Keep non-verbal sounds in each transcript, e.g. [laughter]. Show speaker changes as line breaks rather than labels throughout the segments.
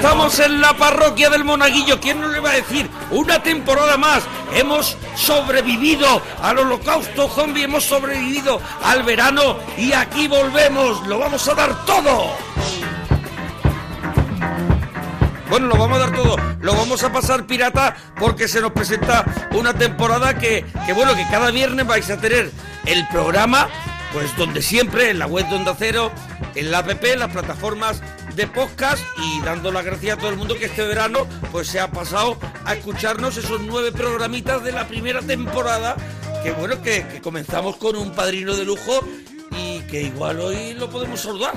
Estamos en la parroquia del Monaguillo. ¿Quién nos le va a decir? Una temporada más. Hemos sobrevivido al holocausto zombie, hemos sobrevivido al verano y aquí volvemos. Lo vamos a dar todo. Bueno, lo vamos a dar todo. Lo vamos a pasar pirata porque se nos presenta una temporada que, que bueno, que cada viernes vais a tener el programa, pues donde siempre, en la web de Onda Cero, en la app, en las plataformas de podcast y dando las gracias a todo el mundo que este verano pues se ha pasado a escucharnos esos nueve programitas de la primera temporada que bueno que, que comenzamos con un padrino de lujo y que igual hoy lo podemos saludar.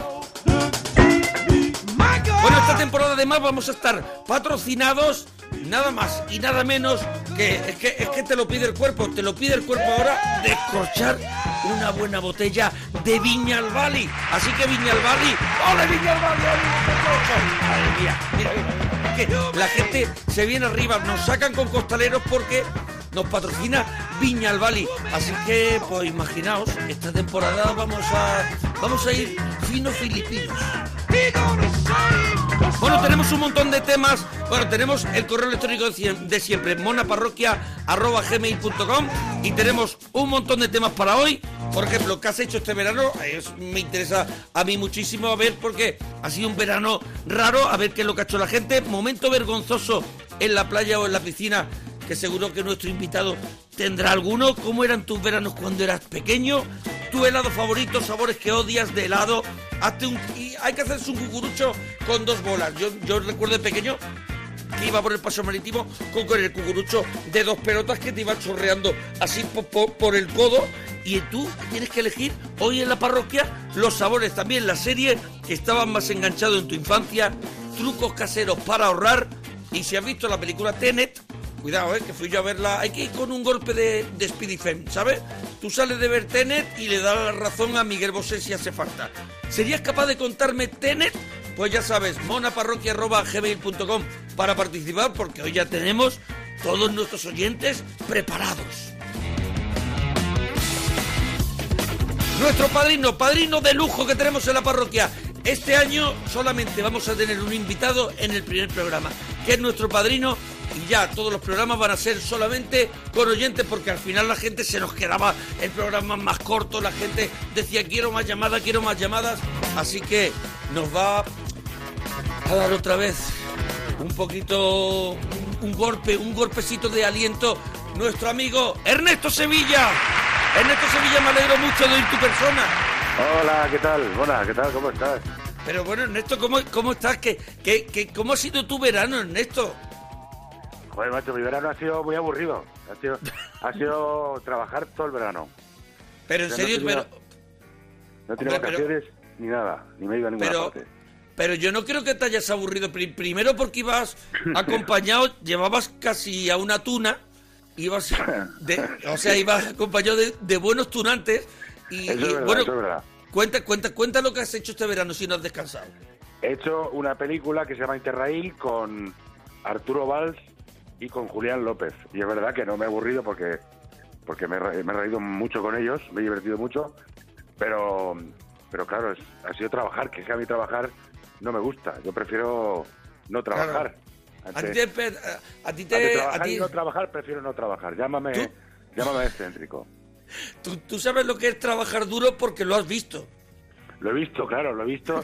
Bueno, esta temporada además vamos a estar patrocinados nada más y nada menos que es que es que te lo pide el cuerpo, te lo pide el cuerpo ahora de escorchar una buena botella de Viña al Bali. Así que Viña al Bali, ¡ole Viña al Bali! ¡ole, Madre mía, la gente se viene arriba, nos sacan con costaleros porque nos patrocina Viña al Bali. Así que, pues imaginaos, esta temporada vamos a vamos a ir fino filipinos. Tenemos un montón de temas. Bueno, tenemos el correo electrónico de siem- de siempre, monaparroquia.gmail.com y tenemos un montón de temas para hoy. Por ejemplo, ¿qué has hecho este verano? Es- me interesa a mí muchísimo a ver porque ha sido un verano raro, a ver qué es lo que ha hecho la gente. Momento vergonzoso en la playa o en la piscina, que seguro que nuestro invitado tendrá alguno. ¿Cómo eran tus veranos cuando eras pequeño? ¿Tu helado favorito? ¿Sabores que odias de helado? Hazte un, y hay que hacerse un cucurucho con dos bolas. Yo, yo recuerdo de pequeño que iba por el paso marítimo con, con el cucurucho de dos pelotas que te iba chorreando así po- po- por, el codo y tú tienes que elegir hoy en la parroquia los sabores también la serie que estabas más enganchado en tu infancia trucos caseros para ahorrar y si has visto la película Tenet cuidado eh, que fui yo a verla hay que ir con un golpe de, de Speedy Fem ¿sabes? tú sales de ver Tenet y le das la razón a Miguel Bosé si hace falta ¿serías capaz de contarme Tenet? Pues ya sabes, monaparroquia.gmail.com para participar porque hoy ya tenemos todos nuestros oyentes preparados. Nuestro padrino, padrino de lujo que tenemos en la parroquia. Este año solamente vamos a tener un invitado en el primer programa, que es nuestro padrino, y ya todos los programas van a ser solamente con oyentes, porque al final la gente se nos quedaba el programa más corto, la gente decía quiero más llamadas, quiero más llamadas, así que nos va a dar otra vez un poquito, un, golpe, un golpecito de aliento nuestro amigo Ernesto Sevilla. Ernesto Sevilla, me alegro mucho de oír tu persona.
Hola, ¿qué tal? Hola, ¿qué tal? ¿Cómo estás?
Pero bueno, Ernesto, ¿cómo, cómo estás? ¿Qué, qué, qué- cómo ha sido tu verano, Ernesto?
Joder, macho, mi verano ha sido muy aburrido. Ha sido, ha sido [laughs] trabajar todo el verano.
Pero en
O sea, no
serio,
tenía-
pero,
No tenía
Hombre, pero-
vacaciones ni nada, ni me iba a ninguna
pero,
parte.
pero yo no creo que te hayas aburrido. Pri- Primero porque ibas acompañado, [laughs] llevabas casi a una tuna, ibas, de- [laughs] o sea, ibas acompañado de, de buenos tunantes y,
Eso
y,
es verdad,
bueno,
eso es verdad.
Cuenta, cuenta, cuenta lo que has hecho este verano si no has descansado.
He hecho una película que se llama Interrail con Arturo Valls y con Julián López. Y es verdad que no me he aburrido porque, porque me, he re- me he reído mucho con ellos, me he divertido mucho. Pero, pero claro, es- ha sido trabajar, que es que a mí trabajar no me gusta. Yo prefiero no trabajar.
A ti te, a, a ti
Antes
te, a ti-
y no trabajar, prefiero no trabajar. Llámame,
¿Tú?
llámame excéntrico.
Tú, tú sabes lo que es trabajar duro porque lo has visto,
Lo he visto, claro, lo he visto.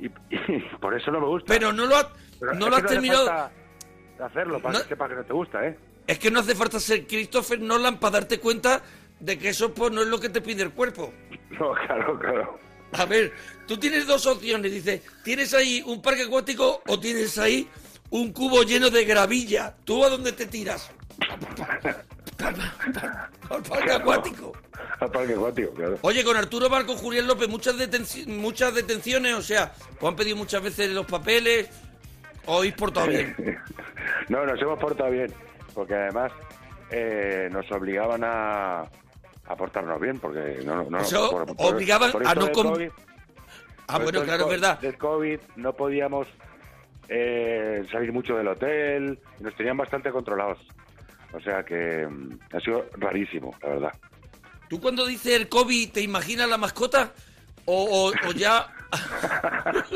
Y, y [laughs] por eso no me gusta.
pero no lo, has-
Pero
no lo has terminado.
falta hacerlo para
No-
que sepa que no te gusta, ¿eh?
Es que no hace falta ser Christopher Nolan para darte cuenta de que eso pues no es lo que te pide el cuerpo. [laughs]
No, claro, claro.
A ver, tú tienes dos opciones. Dice, ¿tienes ahí un parque acuático o tienes ahí un cubo lleno de gravilla? ¿Tú a dónde te tiras? [laughs] Al parque acuático.
Al parque acuático, claro.
Oye, con Arturo Barco, Julián López, muchas, detenci- muchas detenciones, o sea, os han pedido muchas veces los papeles, o habéis portado bien. [laughs]
no, nos hemos portado bien, porque además eh, nos obligaban a, a portarnos bien, porque no, no,
Eso, obligaban a no
COVID,
Ah, bueno, claro, es verdad.
Del COVID no podíamos eh, salir mucho del hotel, nos tenían bastante controlados. O sea que mm, ha sido rarísimo, la verdad.
¿Tú cuando dices el COVID te imaginas la mascota? ¿O, o- o ya... [laughs]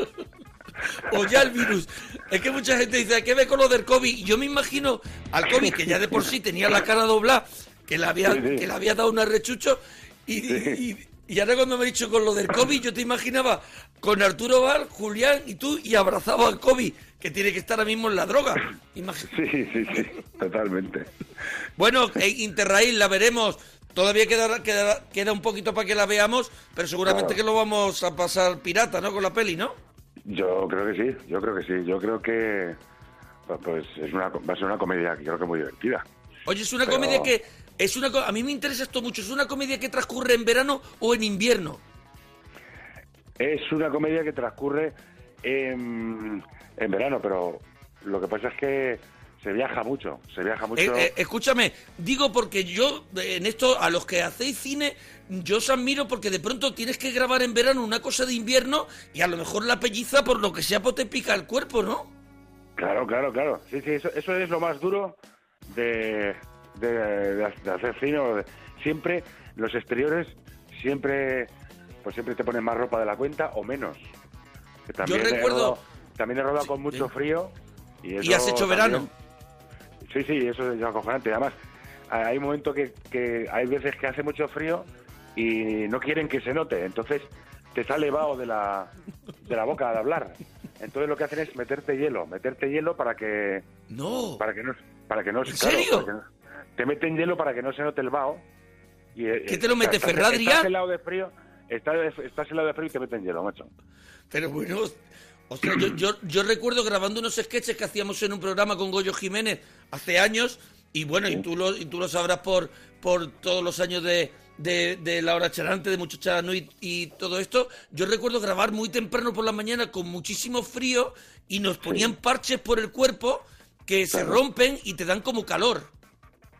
o ya el virus? Es que mucha gente dice, ¿qué ve con lo del COVID? Y yo me imagino al COVID, que ya de por sí tenía la cara doblada, que le había,
Sí, sí.
que le había dado un arrechucho, y, y, y ahora cuando me he dicho con lo del COVID, yo te imaginaba con Arturo Val, Julián y tú, y abrazado al COVID, que tiene que estar ahora mismo en la droga.
Sí, sí, sí, totalmente.
bueno, Interrail la veremos. Todavía queda, queda, queda un poquito para que la veamos, pero seguramente
Claro.
que lo vamos a pasar pirata, ¿no? Con la peli, ¿no?
Yo creo que sí, yo creo que sí. Yo creo que pues es una, va a ser una comedia que creo que muy divertida.
Oye, es una
Pero-
comedia que... es una A mí me interesa esto mucho. ¿Es una comedia que transcurre en verano o en invierno?
Es una comedia que transcurre en, en verano, pero lo que pasa es que se viaja mucho, se viaja mucho.
Eh, eh, escúchame, digo porque yo, eh, en esto, a los que hacéis cine, yo os admiro porque de pronto tienes que grabar en verano una cosa de invierno y a lo mejor la pelliza, por lo que sea, pues te pica el cuerpo, ¿no?
Claro, claro, claro. Sí, sí, eso, eso es lo más duro de, de, de- de hacer cine. o de- Siempre los exteriores, siempre pues siempre te ponen más ropa de la cuenta o menos. Que también he
recuerdo-
rodado- también he rodado
Sí,
con mucho frío. Y,
Y
eso
has hecho
también-
verano.
Sí, sí, eso es acojonante. Además, hay un momento que, que hay veces que hace mucho frío y no quieren que se note. Entonces te sale vaho de la, de la boca al hablar. Entonces lo que hacen es meterte hielo, meterte hielo para que
No.
para que no para que no
¿En
claro,
serio?
para que no- te meten hielo para que no se note el vaho. Y, eh,
¿Qué te lo mete,
estás-
Ferradri,
Estás helado de frío, estás, estás helado de frío y te meten hielo, macho.
Pero bueno, o sea, yo, yo, yo recuerdo grabando unos sketches que hacíamos en un programa con Goyo Jiménez hace años, y bueno, y tú lo, y tú lo sabrás por, por todos los años de, de, de La Hora Charante, de Mucho y, y todo esto. Yo recuerdo grabar muy temprano por la mañana con muchísimo frío y nos ponían parches por el cuerpo que se rompen y te dan como calor.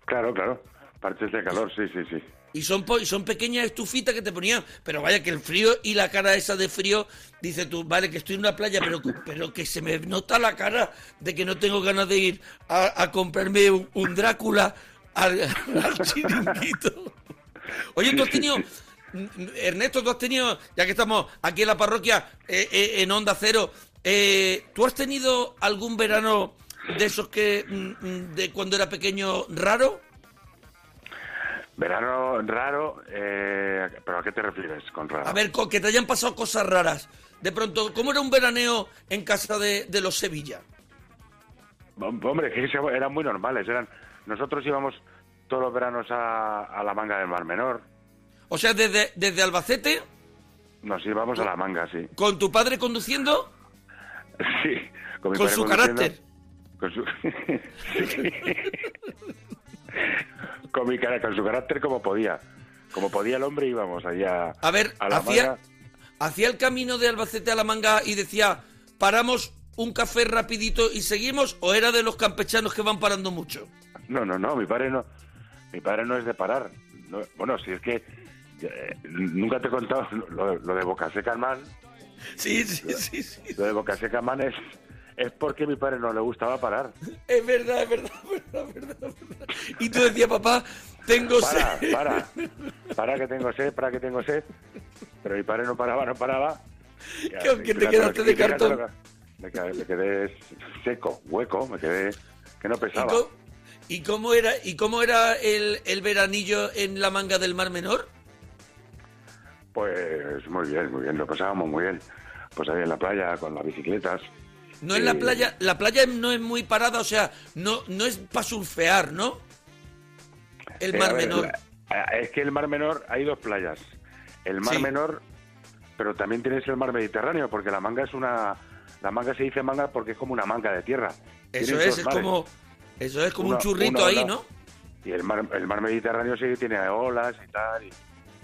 Claro, claro. Parches de calor, sí, sí, sí.
Y son, y son pequeñas estufitas que te ponían. Pero vaya que el frío y la cara esa de frío, dice tú, vale, que estoy en una playa, pero, pero que se me nota la cara de que no tengo ganas de ir a, a comprarme un, un Drácula al, [laughs] al chiringuito. Oye, tú has tenido... Ernesto, tú has tenido, ya que estamos aquí en la parroquia, eh, eh, en Onda Cero, eh, ¿tú has tenido algún verano de esos que, mm, mm, de cuando era pequeño, raro?
Verano raro, eh, ¿pero a qué te refieres con raro?
A ver, co- que te hayan pasado cosas raras. De pronto, ¿cómo era un veraneo en casa de, de los Sevilla?
Hombre, que eran muy normales. Eran Nosotros íbamos todos los veranos a, a la manga del Mar Menor.
O sea, desde, desde Albacete,
Nos íbamos a la manga, sí.
con tu padre conduciendo, [laughs]
Sí, con, mi
con
padre
su carácter.
Con su... [laughs] Con, mi cara, con su carácter como podía. Como podía el hombre íbamos allá
A ver,
a la
hacía,
manga.
hacía el camino de Albacete a la manga y decía, paramos un café rapidito y seguimos, o era de los campechanos que van parando mucho.
No, no, no, mi padre no. Mi padre no es de parar. No- bueno, si es que eh, nunca te he contado lo, lo de Boca Seca Man.
Sí, sí, sí, sí.
Lo de Boca Seca Man es, es porque a mi padre no le gustaba parar. [laughs]
Es verdad, es verdad, es verdad, es verdad, es verdad. Y tú decías, papá, tengo
Para,
sed.
para, [laughs] para que tengo sed, para que tengo sed. Pero mi padre no paraba, no paraba. Y
te quedaste de cartón.
Me quedé, me quedé seco, hueco, me quedé que no
¿Y
pesaba.
cómo, y cómo era, y cómo era el, el veranillo en la manga del Mar Menor?
Pues muy bien, muy bien, lo pasábamos muy bien. Pues ahí en la playa con las bicicletas.
No en la
Sí.
playa, la playa no es muy parada, o sea, no, no es para surfear, ¿no? El
Eh,
Mar
ver,
Menor.
la- es que el Mar Menor hay dos playas. El Mar
Sí.
Menor pero también tienes el mar Mediterráneo, porque la manga es una... La manga se dice manga porque es como una manga de tierra.
Eso
Tienes
es, es
mares.
como, eso es como
Una-
un churrito ahí. ¿no?
Y el mar, el mar Mediterráneo sí tiene olas y tal. Y,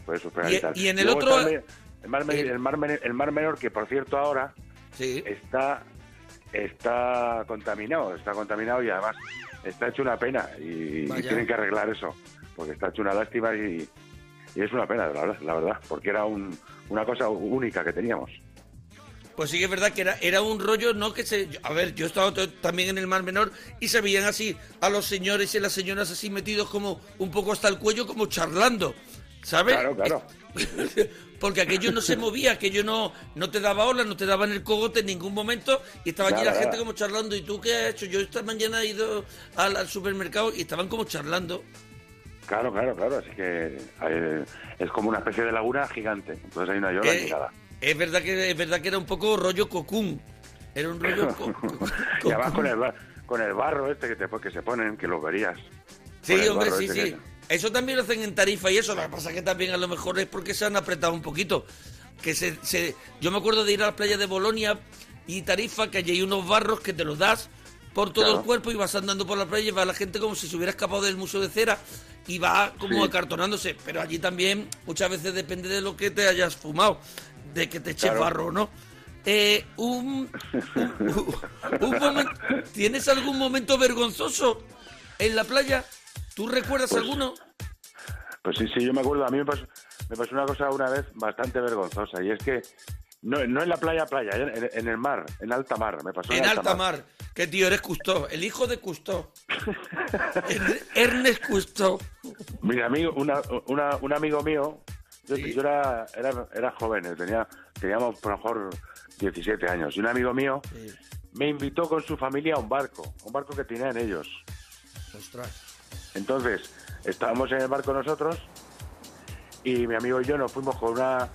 pues,
Y-
y tal.
y en el
Luego
otro-
el, mar,
el-
el, mar, el mar menor, que por cierto ahora
Sí.
está está contaminado, está contaminado y además está hecho una pena y, tienen que arreglar eso, porque está hecho una lástima y, y es una pena, la verdad, la verdad, porque era un- una cosa única que teníamos.
Pues sí que es verdad que era, era un rollo, ¿no? Que se... A ver, yo he estado también en el Mar Menor y se veían así a los señores y las señoras así metidos como un poco hasta el cuello, como charlando, ¿sabes?
Claro, claro. [laughs]
Porque aquello no se movía, aquello no, no te daba ola, no te daba en el cogote en ningún momento y estaba allí la gente como charlando. ¿Y tú qué has hecho? Yo esta mañana he ido al, al supermercado y estaban como charlando.
Claro, claro, claro, así que eh, es como una especie de laguna gigante, entonces hay una yola
Eh, es verdad que es verdad que era un poco rollo cocún. Era un rollo co- [laughs] co-
y además
cocún.
con el, bar- con el barro este que, te, que se ponen, que lo verías.
Sí, hombre, sí,
este
sí.
que-
Eso también lo hacen en Tarifa y eso. Lo que pasa es que también a lo mejor es porque se han apretado un poquito. Que se, se- yo me acuerdo de ir a la playa de Bolonia y Tarifa, que allí hay unos barros que te los das por todo
Claro.
el cuerpo y vas andando por la playa y va la gente como si se hubiera escapado del museo de cera y va como
Sí.
acartonándose. Pero allí también muchas veces depende de lo que te hayas fumado, de que te eches
Claro.
barro o no. Eh, un, [laughs] un- un ¿Tienes algún momento vergonzoso en la playa? ¿Tú recuerdas
Pues-
alguno?
Pues sí, sí, yo me acuerdo, a mí me pasó, me pasó una cosa una vez bastante vergonzosa y es que no, no en la playa, playa, en, en el mar, en alta mar, me pasó
En alta mar. Que tío, eres Custó, el hijo de Custó. Er- Ernest Custó.
Mi amigo, una, una- un amigo mío, yo,
Sí.
yo era, era, era joven, tenía, teníamos por lo mejor 17 años, y un amigo mío me invitó con su familia a un barco, un barco que tenían ellos.
Ostras.
Entonces, estábamos en el barco nosotros y mi amigo y yo nos fuimos con una,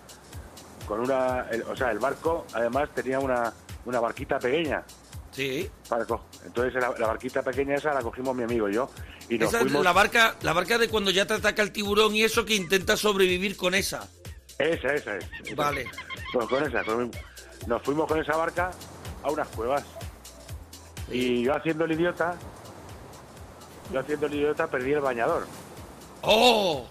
con una, el- o sea, el barco además tenía una, una barquita pequeña.
Sí.
para Entonces la, la barquita pequeña esa la cogimos mi amigo y yo y nos
Esa es
fuimos.
la barca, la barca de cuando ya te ataca el tiburón y eso que intenta sobrevivir con esa.
Esa, esa es.
Vale.
Pues con esa, con- nos fuimos con esa barca a unas cuevas. Y yo haciendo el idiota, yo haciendo el idiota perdí el bañador.
¡Oh!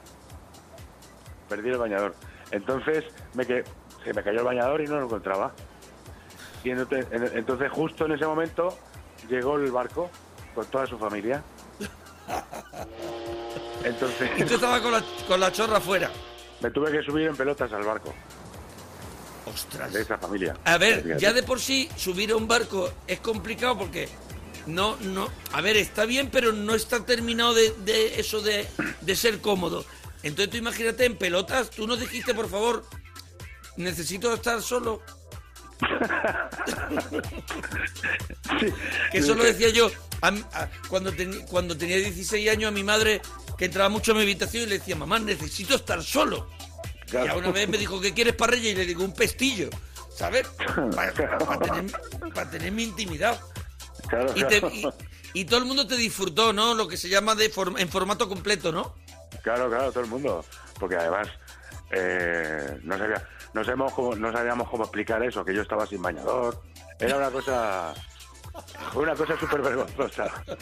Perdí el bañador. Entonces me que, se me cayó el bañador y no lo encontraba. Y entonces, en- entonces justo en ese momento llegó el barco con toda su familia. Entonces
Y tú estabas con la, con la chorra afuera.
me tuve que subir en pelotas al barco
Ostras.
de esa familia.
A ver, ya de por sí subir a un barco es complicado porque no, no, a ver, está bien, pero no está terminado de, de eso de, de ser cómodo. Entonces tú imagínate en pelotas, tú nos dijiste, por favor, necesito estar solo. [laughs]
Sí.
Que eso lo decía yo a mi- a- cuando, cuando tenía 16 años a mi madre, que entraba mucho a mi habitación y le decía, mamá, necesito estar solo.
Claro.
Y a una vez me dijo, ¿qué quieres para y le digo, un pestillo, ¿sabes? [laughs] Para, tener, pa' tener mi intimidad.
Claro,
Y, te-
claro.
y- [laughs] y todo el mundo te disfrutó, ¿no? Lo que se llama de form- en formato completo, ¿no?
Claro, claro, todo el mundo. Porque además eh, no, sabía, no, sabíamos cómo, no sabíamos cómo explicar eso, que yo estaba sin bañador. Era una cosa... Una cosa súper vergonzosa. [laughs]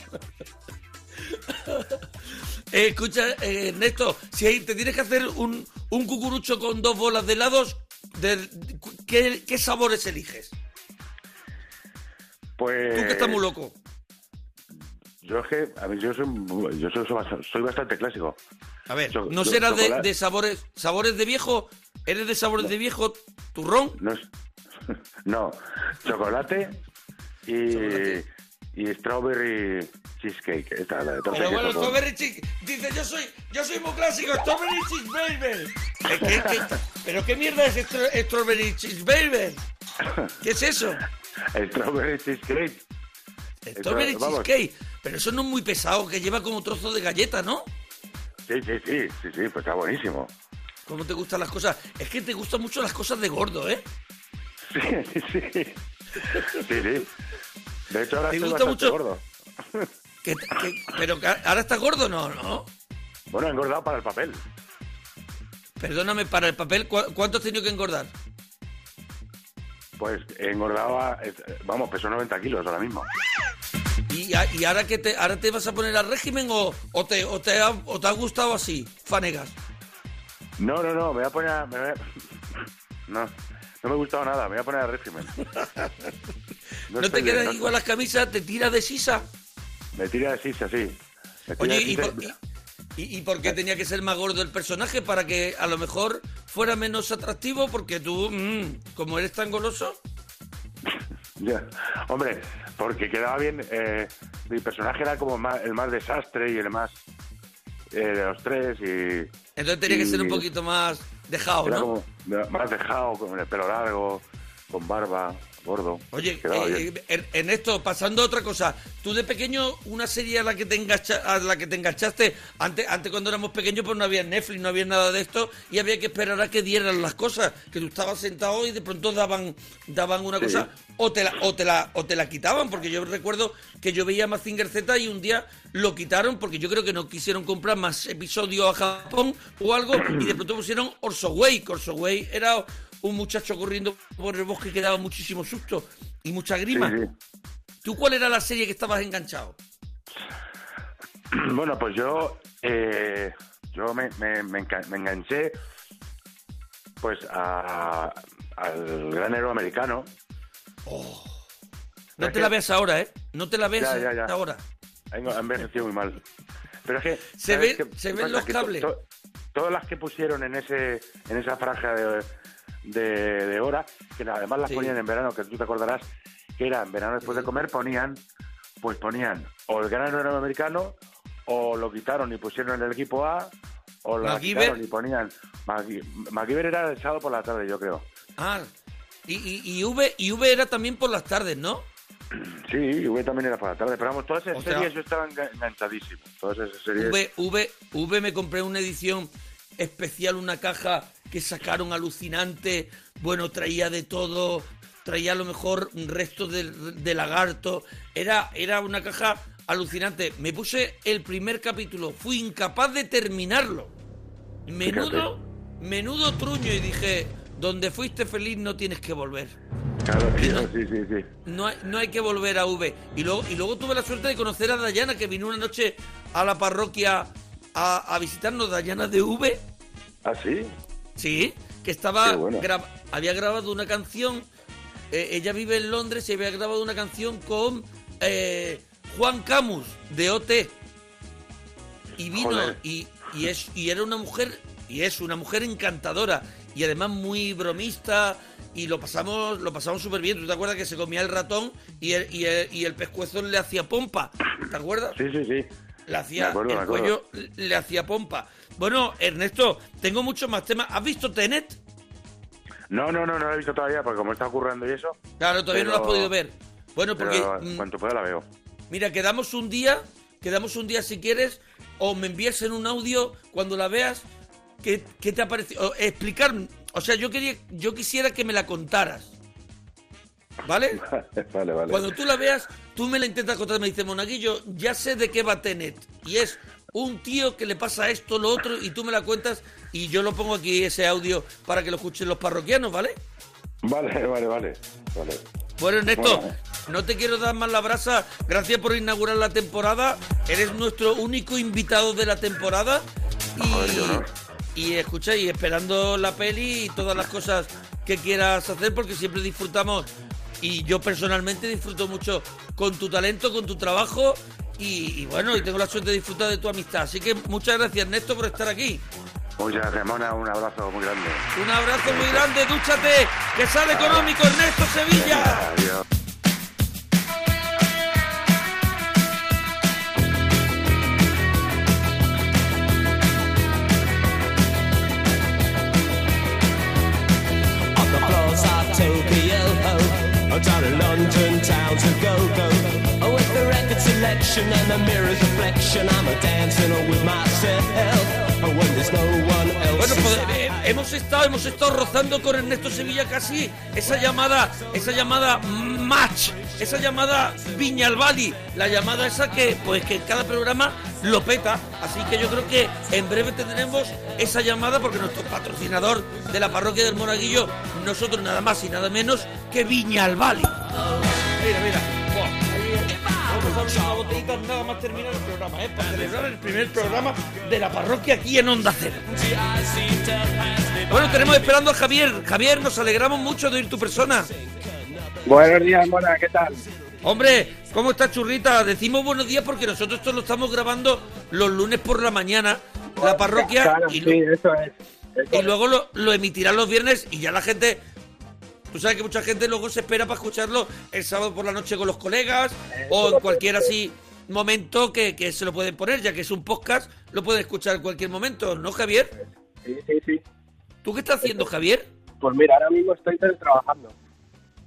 Eh, escucha, eh, Ernesto, si ahí te tienes que hacer un, un cucurucho con dos bolas de helados, de- ¿qué, qué sabores eliges?
Pues...
Tú que estás muy loco.
Yo es que, a mí, yo soy, yo soy, soy bastante, clásico.
A ver, ¿no serás de, sabores sabores de viejo? ¿Eres de sabores de viejo? ¿Turrón?
No, [laughs] no chocolate y,
Chocolate.
Y strawberry cheesecake. Esta, la de torta
Pero bueno, Strawberry Chick dice, yo soy, yo soy muy clásico, Strawberry Cheese Baby. ¿Qué- qué- qué- pero qué mierda es Stra- Strawberry Cheese Baby? ¿Qué es eso?
Strawberry cheesecake.
Strawberry. Cheesecake. Pero eso no es muy pesado, que lleva como trozo de galleta, ¿no?
Sí, sí, sí, sí, sí, pues está buenísimo.
¿Cómo te gustan las cosas? Es que te gustan mucho las cosas de gordo, ¿eh?
Sí, [laughs] sí. Sí, sí. De hecho, ahora
¿Te
estoy
gusta mucho?
gordo. [laughs]
Pero ahora estás gordo, no, no.
Bueno, he engordado para el papel.
Perdóname, para el papel, ¿cu- ¿cuánto has tenido que engordar?
Pues engordaba, vamos, peso 90 kilos ahora mismo.
¿Y, y ahora que te ahora te vas a poner al régimen o, o te, o, te ha, o te ha gustado así, Fanegas?
No, no, no, me voy a poner... a- me voy a- [laughs] No, no me ha gustado nada, me voy a poner al régimen. [laughs]
¿No, te quedan igual las camisas? ¿Te tiras de sisa?
Me tira de sisa, sí. Me
Oye, ¿y
sisa
por, y- y- y por qué tenía que ser más gordo el personaje? ¿Para que a lo mejor fuera menos atractivo? Porque tú, mm, como eres tan goloso... [laughs]
Ya. Hombre, porque quedaba bien. eh, mi personaje era como más- el más desastre y el más eh, de los tres. Y
Entonces tenía que ser un poquito más dejado, ¿no?
como más dejado, con el pelo largo, con barba, gordo.
Oye, eh,
bien.
Er- Ernesto, pasando a otra cosa, tú de pequeño, una serie a la que te, engancha- a la que te enganchaste, antes, antes cuando éramos pequeños pues no había Netflix, no había nada de esto y había que esperar a que dieran las cosas, que tú estabas sentado y de pronto daban daban una
Sí.
cosa o te, la, o, te la, o te la quitaban, porque yo recuerdo que yo veía Mazinger Z y un día lo quitaron porque yo creo que no quisieron comprar más episodios a Japón o algo y de pronto pusieron Orso Way, que Orso Way era un muchacho corriendo por el bosque que daba muchísimo susto y mucha grima.
Sí,
¿Tú cuál era la serie que estabas enganchado? [clears throat]
Bueno, pues yo, eh, yo me, me, enganché pues a- al gran héroe americano.
No
Es
te
que-
la veas ahora, ¿eh? No te la veas
Ya, ya, ya.
ahora.
Ha envejecido muy mal. Pero es que...
Se
¿sabes
ven- se ven los
to-
cables.
to- todas las que pusieron en ese en esa franja de, de, de hora, que además las
Sí.
ponían en verano, que tú te acordarás, que era en verano después de comer, ponían, pues ponían o el gran héroe americano, o lo quitaron y pusieron en el equipo A, o lo quitaron y ponían... MacGyver era el sábado por la tarde, yo creo.
Ah, y, y, y V, y V era también por las tardes, ¿no? [clears throat]
Sí, V también era por la tarde, pero vamos, todas esas
O sea-
series yo estaba enga- enganchadísimo. Todas esas series...
V, V, V me compré una edición especial, una caja que sacaron alucinante. Bueno, traía de todo, traía a lo mejor restos de, de lagarto. Era, era una caja alucinante. Me puse el primer capítulo, fui incapaz de terminarlo. Menudo, menudo truño y dije, donde fuiste feliz no tienes que volver.
Claro, tío, sí, sí, sí.
No hay, no hay que volver a V. Y luego, y luego tuve la suerte de conocer a Dayana, que vino una noche a la parroquia a, a visitarnos. Dayana de V,
¿Ah, sí?
Sí, que estaba
Qué bueno.
gra- había grabado una canción. eh, ella vive en Londres y había grabado una canción con eh, Juan Camus de OT. Y vino y, y es y era una mujer y es una mujer encantadora y además muy bromista y lo pasamos lo pasamos súper bien. ¿Tú te acuerdas que se comía el ratón y el, y el, y el pescuezo le hacía pompa? ¿Te acuerdas?
Sí, sí, sí.
Le hacía
acuerdo,
el cuello le hacía pompa. Bueno, Ernesto, tengo muchos más temas. ¿Has visto Tenet?
No, no, no, no la he visto todavía porque como está ocurriendo y eso.
Claro, todavía no lo has podido ver. Bueno, porque mm,
cuanto pueda la veo.
mira, quedamos un día, quedamos un día si quieres, o me envías en un audio cuando la veas. ¿Qué, qué te ha parecido? Explicar, o sea, yo quería, yo quisiera que me la contaras. [laughs] ¿Vale?
vale, vale.
Cuando tú la veas, tú me la intentas contar, me dice Monaguillo, ya sé de qué va Tenet. Y es un tío que le pasa esto, lo otro, y tú me la cuentas y yo lo pongo aquí ese audio para que lo escuchen los parroquianos, ¿vale?
Vale, [laughs] vale, vale. vale.
Bueno, Ernesto,
Bueno.
no te quiero dar más la brasa. Gracias por inaugurar la temporada. Eres nuestro único invitado de la temporada. Y, y escucha, y esperando la peli y todas las cosas que quieras hacer, porque siempre disfrutamos. Y yo personalmente disfruto mucho con tu talento, con tu trabajo. Y, y bueno, y tengo la suerte de disfrutar de tu amistad. Así que muchas gracias, Ernesto, por estar aquí.
Muchas gracias, Mona. Un abrazo muy grande.
Un abrazo muy grande, dúchate, que sale económico, Ernesto Sevilla.
Adiós.
Down in London selection and the mirror's reflection, I'm a dancing with myself. When there's no one else.
Bueno, pues, eh, hemos estado, hemos estado rozando con Ernesto Sevilla casi esa llamada, esa llamada match, esa llamada Viñalbali, la llamada esa que pues que cada programa lo peta, así que yo creo que en breve tendremos esa llamada porque nuestro patrocinador de la parroquia del Monaguillo, nosotros nada más y nada menos que Viñalbali. Mira, mira. Una botellita nada más terminar el programa, ¿eh? Para celebrar el primer programa de la parroquia aquí en Onda Cero. Bueno, tenemos esperando a Javier. Javier, nos alegramos mucho de oír tu persona.
Buenos días, Mona, ¿qué tal?
Hombre, ¿cómo está Churrita? Decimos buenos días porque nosotros esto lo estamos grabando los lunes por la mañana, la parroquia,
Claro,
y,
sí, eso es. eso
y luego lo, lo emitirán los viernes y ya la gente... Tú sabes que mucha gente luego se espera para escucharlo el sábado por la noche con los colegas o en cualquier así momento que, que se lo pueden poner, ya que es un podcast, lo pueden escuchar en cualquier momento, ¿no, Javier?
Sí, sí, sí.
¿Tú qué estás haciendo, Javier?
Pues mira, ahora mismo estoy teletrabajando.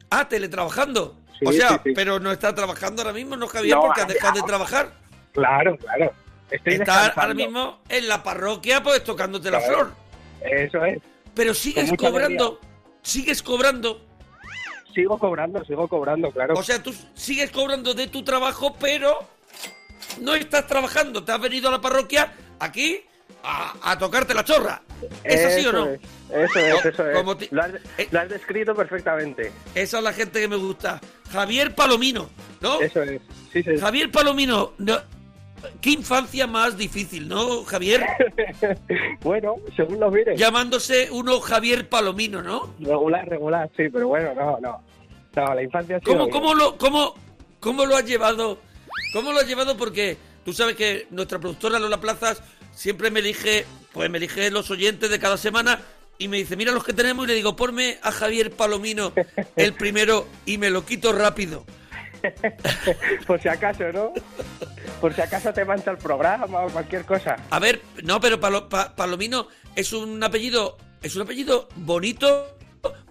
Ah, teletrabajando.
Sí,
o sea,
sí, sí.
pero no está trabajando ahora mismo, ¿no, Javier?
No,
porque has dejado de trabajar.
Claro, claro. Estoy
Está ahora mismo en la parroquia, pues tocándote la flor.
Eso es.
Pero sigues cobrando. Sigues cobrando.
Sigo cobrando, sigo cobrando, claro.
O sea, tú sigues cobrando de tu trabajo, pero no estás trabajando. Te has venido a la parroquia aquí a, a tocarte la chorra. ¿Es así o
Eso
no?
es, Eso es, eso es.
como ti-
Lo, has,
eh.
lo has descrito perfectamente.
Esa es la gente que me gusta. Javier Palomino, ¿no?
Eso es. Sí, sí.
Javier Palomino, no- qué infancia más difícil, ¿no, Javier? [laughs]
bueno, según lo mires.
Llamándose uno Javier Palomino, ¿no?
Regular, regular, sí, pero bueno, no, no. No, la infancia ha sido
¿Cómo, cómo, lo, cómo, ¿Cómo lo has llevado? ¿Cómo lo has llevado? Porque tú sabes que nuestra productora Lola Plazas siempre me elige, pues me elige los oyentes de cada semana y me dice, mira los que tenemos y le digo, ponme a Javier Palomino el [laughs] primero y me lo quito rápido. [laughs]
Por si acaso, ¿no? Por si acaso te mancha el programa o cualquier cosa.
A ver, no, pero Palo- Pa- Palomino es un apellido, es un apellido bonito,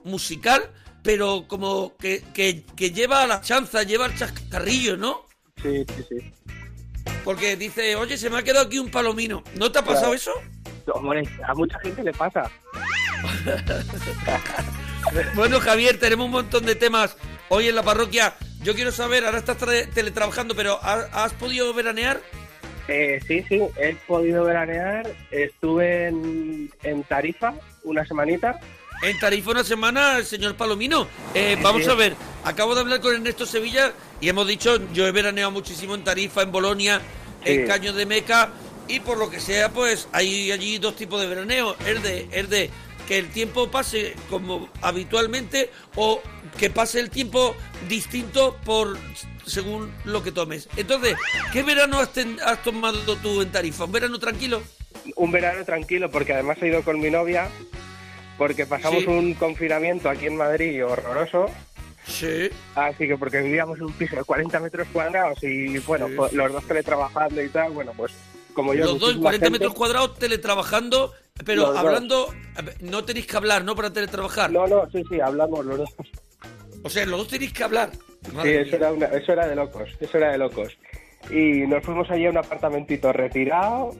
musical, pero como que, que, que lleva a la chanza, lleva el chascarrillo, ¿no?
Sí, sí, sí.
Porque dice, oye, se me ha quedado aquí un palomino. ¿No te ha pasado
Claro.
eso?
Hombre, a mucha gente le pasa. [laughs]
Bueno, Javier, tenemos un montón de temas hoy en la parroquia. Yo quiero saber, ahora estás tra- teletrabajando, pero ¿has, has podido veranear?
Eh, sí, sí, he podido veranear. Estuve en, en Tarifa una semanita.
En Tarifa una semana, señor Palomino. Eh, vamos
sí.
a ver, acabo de hablar con Ernesto Sevilla y hemos dicho, yo he veraneado muchísimo en Tarifa, en Bolonia, en. Caño de Meca, y por lo que sea, pues hay allí dos tipos de veraneo. El de, el de que el tiempo pase como habitualmente o que pase el tiempo distinto por según lo que tomes. Entonces, ¿qué verano has, ten- has tomado tú en Tarifa? ¿Un verano tranquilo?
Un verano tranquilo, porque además he ido con mi novia, porque pasamos
Sí.
un confinamiento aquí en Madrid horroroso.
Sí.
Así que porque vivíamos en un piso de 40 metros cuadrados y bueno,
Sí.
pues, los dos teletrabajando y tal, bueno, pues como yo...
Los dos en
muchísima
40
gente-
metros cuadrados teletrabajando, pero
dos.
hablando, no tenéis que hablar, ¿no? Para teletrabajar.
No, no, sí, sí, hablamos los dos.
O sea, los dos tenéis que hablar.
Sí, eso era, una- eso era de locos, eso era de locos. Y nos fuimos allí a un apartamentito retirado,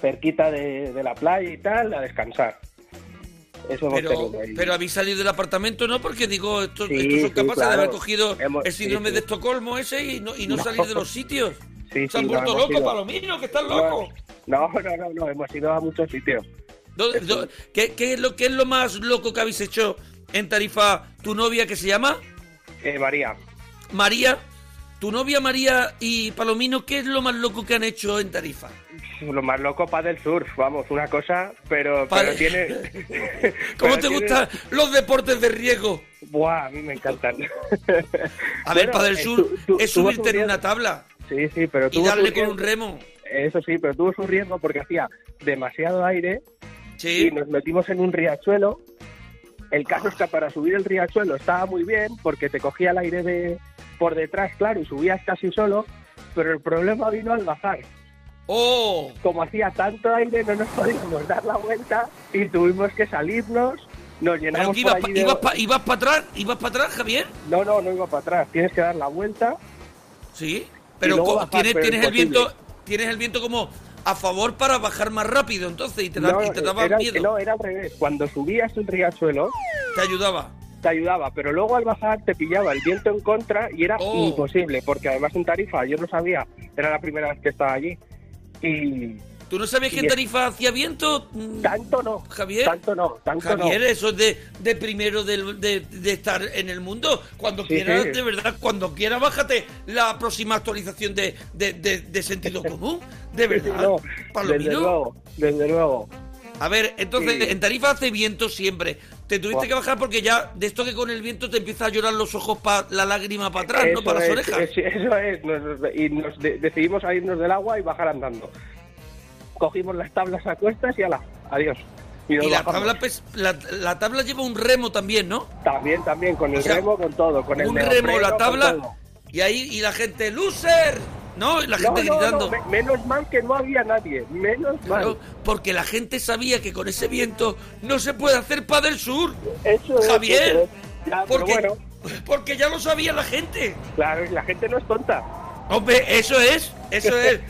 cerquita de, de la playa y tal, a descansar. Eso
Pero, pero habéis salido del apartamento, ¿no? Porque digo, estos,
Sí,
estos son
sí,
capaces de haber cogido
Hemos-
el
sí,
síndrome
sí.
de Estocolmo ese y no, y no,
No.
salir de los sitios.
Sí,
Se han
no,
vuelto
hemos
locos,
ido-
Palomino, que están
No,
locos.
No, no, no, no, hemos ido a muchos sitios.
¿Qué, qué es lo, ¿Qué es lo más loco que habéis hecho en Tarifa? ¿Tu novia que se llama?
Eh, María,
María. ¿Tu novia María y Palomino qué es lo más loco que han hecho en Tarifa?
lo más loco para del surf, vamos, una cosa, pero, pero tiene... [laughs]
¿Cómo
pero
te
tiene-
gustan los deportes de riesgo?
Buah, a mí me encantan. [laughs]
A ver,
Bueno,
para el
eh,
sur
tú- tú-
es subirte en una tabla
Sí, sí, pero
y darle con un remo.
Eso sí, pero tuvo su riesgo porque hacía demasiado aire
Sí.
y nos metimos en un riachuelo. El caso es que para subir el riachuelo estaba muy bien porque te cogía el aire de por detrás, claro, y subías casi solo, pero el problema vino al bajar.
¡Oh!
Como hacía tanto aire, no nos podíamos dar la vuelta y tuvimos que salirnos. Nos
¿Pero
llenamos
que
por
ibas, pa-
allí de-
pa- para atrás? ¿Ibas para atrás, Javier?
No, no, no iba para atrás. Tienes que dar la vuelta.
Sí. Pero
luego
co-
bajar,
tienes,
pero
tienes el
imposible.
viento tienes el viento como a favor para bajar más rápido, entonces, y te, da-
no,
y te daba
era,
miedo.
no, era al revés. Cuando subías el riachuelo,
Te ayudaba.
te ayudaba, pero luego al bajar te pillaba el viento en contra y era
Oh.
imposible, porque además en Tarifa yo no sabía, era la primera vez que estaba allí. Y
¿Tú no sabías que en Tarifa hacía viento? Mm,
tanto no,
Javier.
tanto no, tanto
Javier,
no.
eso es de, de primero de, de estar en el mundo. Cuando
Sí,
quieras,
sí.
de verdad, cuando quieras, bájate la próxima actualización de, de, de- de sentido común. De [laughs] verdad,
No,
Palomino.
desde luego, desde luego.
A ver, entonces,
Sí.
en Tarifa hace viento siempre. Te tuviste que bajar porque ya, de esto que con el viento te empieza a llorar los ojos, para la lágrima para atrás, ¿no? Para las orejas.
es- eso es, nos- y nos de- decidimos salirnos del agua y bajar andando. Cogimos las tablas a cuestas y ala, adiós.
Y la tabla, pes- la, la tabla lleva un remo también, ¿no?
También, también, con el
O sea,
remo, con todo, con el
un remo,
neopreno,
la tabla, y ahí, y la gente, ¡loser! ¿No? Y la gente
no,
gritando.
no, me- menos mal que no había nadie, menos mal.
porque la gente sabía que con ese viento no se puede hacer para del sur.
Eso es,
Javier,
eso es. Ya,
Porque,
bueno,
porque ya lo sabía la gente.
claro, la gente no es tonta.
Hombre, eso es, eso [laughs] es.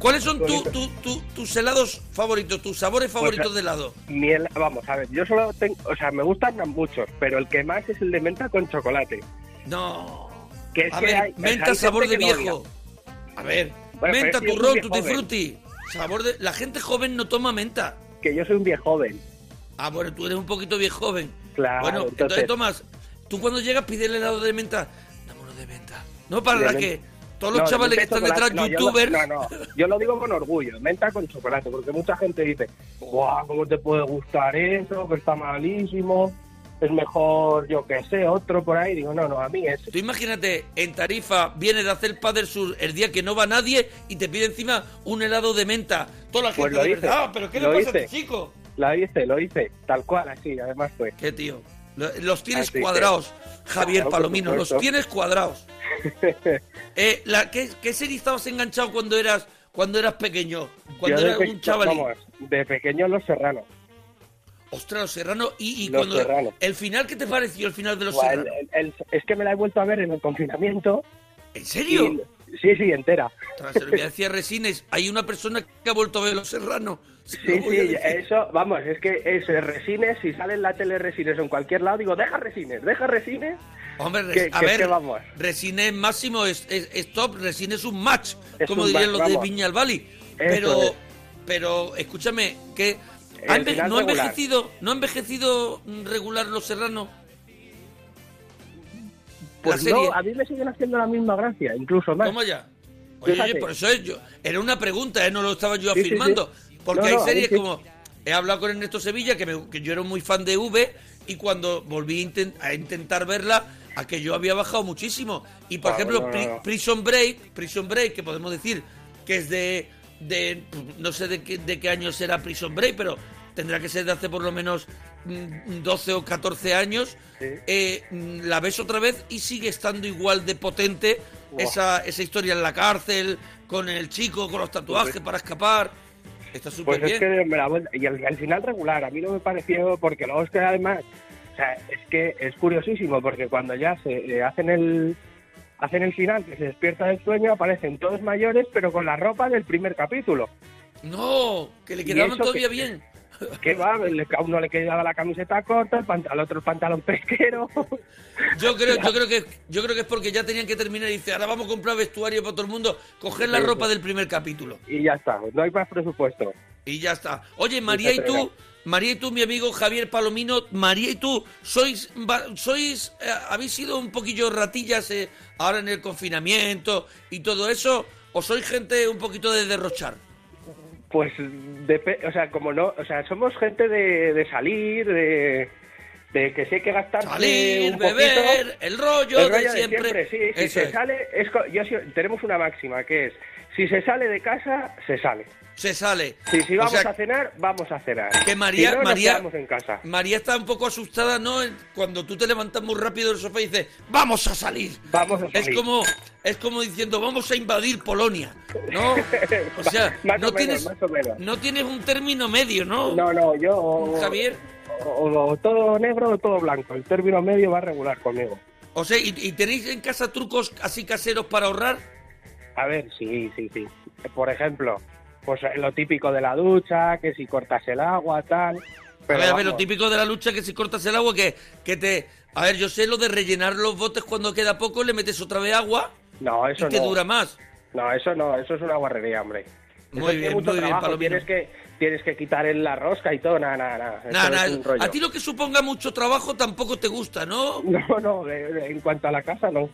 ¿Cuáles son tu-
Bonito.
tu- tu- tus helados favoritos, tus sabores favoritos
Pues,
de helado?
Miel, vamos a ver, yo solo tengo, o sea, me gustan muchos, pero el que más es el de menta con chocolate.
No.
Que es
A
que
ver,
hay-
menta
hay
sabor de viejo. A ver,
Bueno,
menta, turrón, tutti frutti. Sabor de... La gente joven no toma menta.
Que yo soy un viejo joven.
Ah, bueno, tú eres un poquito viejo joven.
Claro,
Bueno, entonces,
entonces-
Tomás, tú cuando llegas pides el helado de menta. Dame uno de menta. No para la que todos los
No,
chavales que están detrás,
yo lo-
youtubers...
No, no, yo lo digo con orgullo, menta con chocolate, porque mucha gente dice, ¡guau! ¿Cómo te puede gustar eso? Que está malísimo, es mejor, yo que sé, otro por ahí. Digo, no, no, a mí es.
Tú imagínate, en Tarifa viene de hacer Padre Sur el día que no va nadie y te pide encima un helado de menta. Toda la
Pues
gente
lo hice,
verdad, pero ¿qué le pasa a este chico?
Lo hice, lo hice, tal cual, así, además fue.
¿Qué tío? Lo- Los tienes
Así que-
cuadrados, Javier Palomino, los tienes cuadrados. [laughs] Eh, la, ¿qué, ¿Qué serie estabas enganchado cuando eras cuando eras pequeño? Cuando eras un.
Vamos, de pequeño Los Serranos.
Ostras, Los Serrano. Y, y
Los
cuando. ¿El final qué te pareció, el final de Los
Buah, el-
Serrano?
el- el- es que me la he vuelto a ver en el confinamiento.
¿En
y-
serio?
Sí, sí, entera.
Tras el viaje a Resines, hay una persona que ha vuelto a ver Los Serrano. Se
Sí, sí, eso, vamos, es que es resines, si sale en la tele resines o en cualquier lado, digo, deja resines, deja resines.
Hombre,
que-
a
que-
ver,
que vamos.
Resines máximo es, es, es top, Resines es un match,
Es
como
un
dirían
match,
los de
vamos.
Viña al Bali.
Eso
Pero, pero, escúchame, que no ha envejecido, no ha envejecido regular Los Serrano.
Pues
la serie.
no, a mí me siguen haciendo la misma gracia, incluso más.
¿Cómo ya? Oye, oye, por eso es yo. Era una pregunta, ¿eh? no lo estaba yo
Sí, sí,
afirmando.
sí.
Porque
No,
hay
no,
series como. He hablado con Ernesto Sevilla, que, me- que yo era muy fan de V, y cuando volví a, inten- a intentar verla, a que yo había bajado muchísimo. Y por
Ah,
ejemplo,
no,
Pri-. Prison Break, Prison Break, que podemos decir que es de. de no sé de qué, de qué año será Prison Break, pero tendrá que ser de hace por lo menos 12 o 14 años.
Sí.
Eh, mm, la ves otra vez y sigue estando igual de potente esa, esa historia en la cárcel, con el chico, con los tatuajes para escapar. Está súper
Pues es
bien.
que y al, al final regular, a mí no me pareció, porque luego es que además, o sea, es que es curiosísimo, porque cuando ya se eh, hacen el hacen el final, que se despierta del sueño, aparecen todos mayores, pero con la ropa del primer capítulo.
No, que le
eso
todavía
que-
bien.
Que va, a uno le quedaba la camiseta corta, el pant- al otro el pantalón pesquero.
Yo creo, yo creo que yo creo que es porque ya tenían que terminar y dice, ahora vamos a comprar vestuario para todo el mundo, coger la ropa del primer capítulo.
y ya está, no hay más presupuesto.
Y ya está. Oye, María y tú. María y tú, mi amigo Javier Palomino, María y tú, sois, sois, eh, habéis sido un poquillo ratillas eh, ahora en el confinamiento y todo eso, o sois gente un poquito de derrochar.
Pues, depe- o sea, como no, o sea, somos gente de, de salir, de, de que sí hay que gastar
Salir,
un
beber,
poquito.
el rollo,
El rollo
de
de
siempre.
sí. Si se
es.
sale, es yo tenemos una máxima que es, si se sale de casa, se sale.
Se sale.
Si,
O
vamos
sea,
a cenar, vamos a cenar.
que María,
si no,
María,
nos en casa.
María está un poco asustada, ¿no? Cuando tú te levantas muy rápido del sofá y dices, vamos a salir.
Vamos a
Es
salir.
como, es como diciendo, vamos a invadir Polonia, ¿no? [laughs] O sea,
Más
no
o menos,
tienes,
más o menos.
no tienes un término medio, ¿no?
No, no, yo...
Javier.
O, o todo negro o todo blanco. El término medio va regular conmigo.
O sea, ¿y, y tenéis en casa trucos así caseros para ahorrar?
A ver, sí, sí, sí. Por ejemplo, pues lo típico de la ducha, que si cortas el agua, tal.
A
Pero
ver, a ver, lo típico de la lucha que si cortas el agua, que, que te... A ver, yo sé lo de rellenar los botes cuando queda poco, le metes otra vez agua
No,
y
eso
te
no.
dura más.
No, eso no, eso es una guarrería, hombre. Eso
Muy bien,
mucho
muy bien,
trabajo,
Palomino.
Tienes que, tienes que quitar en la rosca y todo, nada, nada, nada. Un rollo.
a ti lo que suponga mucho trabajo tampoco te gusta, ¿no? [laughs]
No, no, en cuanto a la casa, no.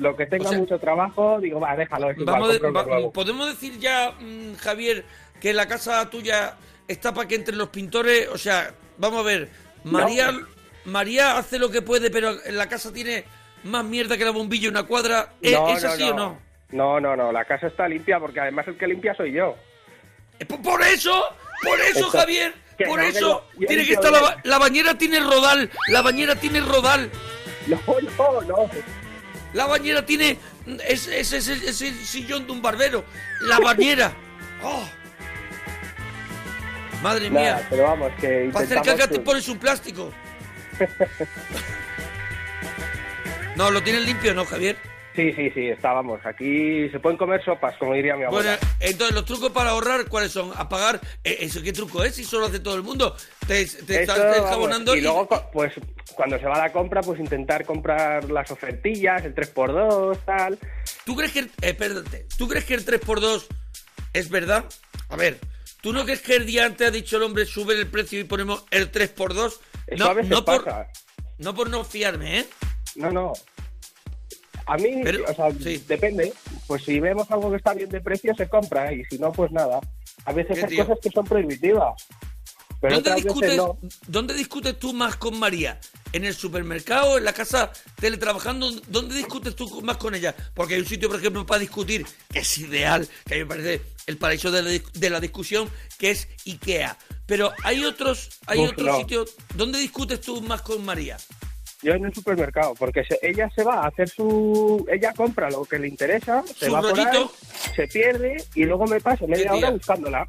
Lo que tenga
O sea-
mucho trabajo, digo, va, déjalo. es igual,
de- va-. ¿Podemos decir ya, mm, Javier, que la casa tuya está para que entren los pintores? O sea, vamos a ver, María, María hace lo que puede, pero en la casa tiene más mierda que la bombilla una cuadra. ¿Es,
No,
¿es
no,
así o no?
No, no, no, la casa está limpia porque además el que limpia soy yo.
Eh, Por eso, por eso,
Esto-
Javier, por eso
yo- yo
tiene que estar la, la bañera tiene rodal, la bañera tiene rodal, [laughs]
No, no, no.
La bañera tiene es, es, es, el- es el sillón de un barbero, la bañera. [laughs] ¡Oh! Madre
Nada,
mía,
pero vamos, que
para hacer caca te pones un plástico. [laughs] No, lo tienes limpio, ¿no, Javier?
Sí, sí, sí, estábamos. Aquí se pueden comer sopas, como diría mi
Bueno,
abuela.
entonces los trucos para ahorrar, ¿cuáles son? Apagar, eh, ¿eso qué truco es? Si solo hace todo el mundo. Te, te
Eso,
estás
vamos,
enjabonando
y luego, pues, cuando se va a la compra, pues intentar comprar las ofertillas, el 3x2, tal.
¿Tú crees que el, eh, espérate, ¿tú crees que el 3x2 es verdad? A ver, ¿tú no crees que el día antes ha dicho el hombre sube el precio y ponemos el 3x2?
Eso
No,
a veces
no, por,
pasa.
no por no fiarme, ¿eh?
No, no. A mí,
Pero-
o sea,
sí.
depende. Pues si vemos algo que está bien de precio, se compra. Y si no, pues nada. A veces
¿Qué,
hay
tío?
cosas que son prohibitivas. Pero
¿Dónde discutes,
veces no.
¿Dónde discutes tú más con María? ¿En el supermercado, en la casa teletrabajando? ¿Dónde discutes tú más con ella? Porque hay un sitio, por ejemplo, para discutir que es ideal, que a mí me parece el paraíso de la, de la discusión, que es IKEA. Pero hay otros, hay
Uf,
otros
no.
sitios. ¿Dónde discutes tú más con María?
Yo en el supermercado, porque se- ella se va a hacer su... Ella compra lo que le interesa, se va por ahí,
rollito.
se pierde y luego me paso media hora buscándola.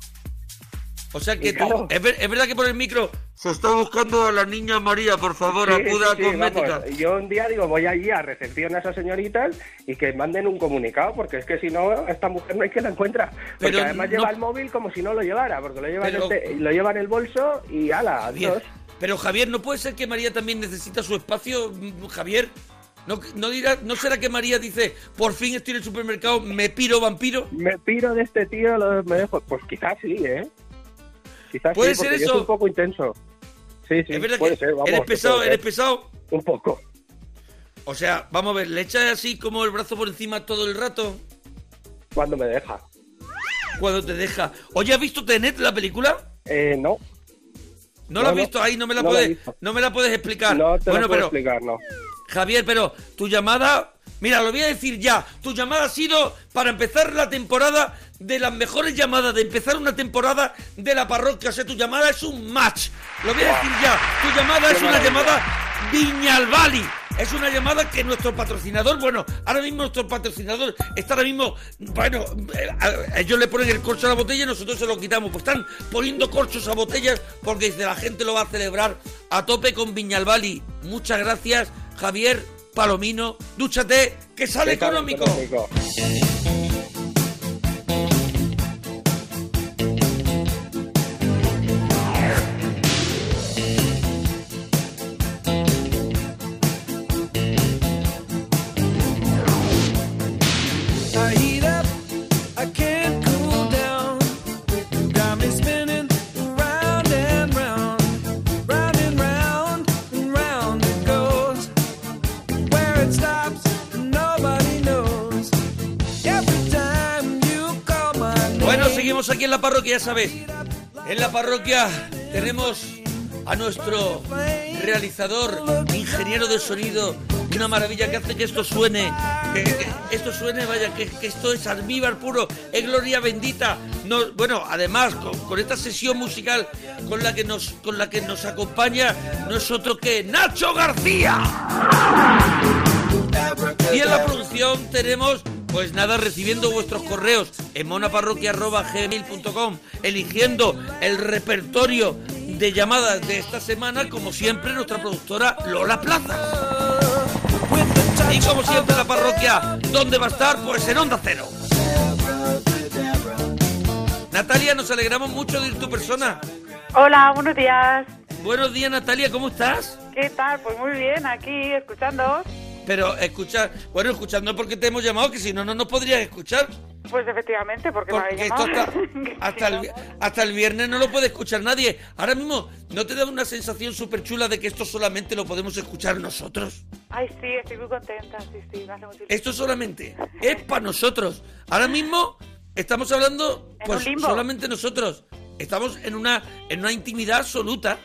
O sea que tú, es, ver- es verdad que por el micro se está buscando a la niña María, por favor,
Sí,
acuda
sí,
a cosmética.
vamos, yo un día digo, voy allí a recepción a esas señoritas y que manden un comunicado, porque es que si no, esta mujer no hay que la encuentra. Porque
Pero
además
no-
lleva el móvil como si no lo llevara, porque lo lleva, en, este- lo lleva en el bolso y ala, adiós.
Pero Javier, ¿no puede ser que María también necesita su espacio, Javier? ¿No, no, dirá, ¿No será que María dice, por fin estoy en el supermercado, me piro vampiro?
Me piro de este tío, lo- me dejo. Pues quizás sí, ¿eh? Quizás
¿Puede
sí,
ser
yo
eso?
soy un poco intenso. Sí, sí,
es verdad
puede
que
ser, vamos,
eres pesado, eres pesado.
Un poco.
O sea, vamos a ver, ¿le echas así como el brazo por encima todo el rato
Cuando me deja.
cuando te deja? Oye, ¿has visto Tenet, la película?
Eh, no,
¿No, la has visto ahí? No me la,
No
puedes, no me la puedes explicar.
no te
bueno,
lo puedo
pero
explicar, no.
Javier, pero tu llamada, mira, lo voy a decir ya, tu llamada ha sido para empezar la temporada de las mejores llamadas, de empezar una temporada de la parroquia, o sea, tu llamada es un match, lo voy a decir ya, tu llamada
Qué
es una llamada Viñalbali. Es una llamada que nuestro patrocinador, bueno, ahora mismo nuestro patrocinador está ahora mismo, bueno, eh, ellos le ponen el corcho a la botella y nosotros se lo quitamos. Pues están poniendo corchos a botellas porque dice la gente lo va a celebrar a tope con Viñalbali. Muchas gracias, Javier Palomino. Dúchate, que sale
¿Qué tal,
económico.
económico?
Ya sabes. En la parroquia tenemos a nuestro realizador, ingeniero de sonido, una maravilla que hace que esto suene, que, esto suene, vaya, que, que esto es almíbar puro, es gloria bendita. No, bueno, además, con, con esta sesión musical con la que nos, con la que nos acompaña, no es otro que Nacho García. Y en la producción tenemos, pues nada, recibiendo vuestros correos en monaparroquia.gmail.com, eligiendo el repertorio de llamadas de esta semana, como siempre, nuestra productora Lola Plaza. Y como siempre, la parroquia, ¿dónde va a estar? Pues en Onda Cero. Natalia, nos alegramos mucho de ir tu persona.
Hola, buenos días.
Buenos días, Natalia, ¿cómo estás?
¿Qué tal? Pues muy bien, aquí escuchando.
Pero escucha, bueno, escuchando porque te hemos llamado, que si no, no nos podrías escuchar.
Pues efectivamente, porque, me
Porque
habéis
esto
llamado.
hasta, [laughs] el, hasta el viernes no lo puede escuchar nadie. Ahora mismo, ¿no te da una sensación súper chula de que esto solamente lo podemos escuchar nosotros?
Ay, sí, estoy muy contenta, sí, sí, me hace ilusión.
Esto solamente es para nosotros. Ahora mismo estamos hablando, pues solamente nosotros. Estamos en una, en una intimidad absoluta.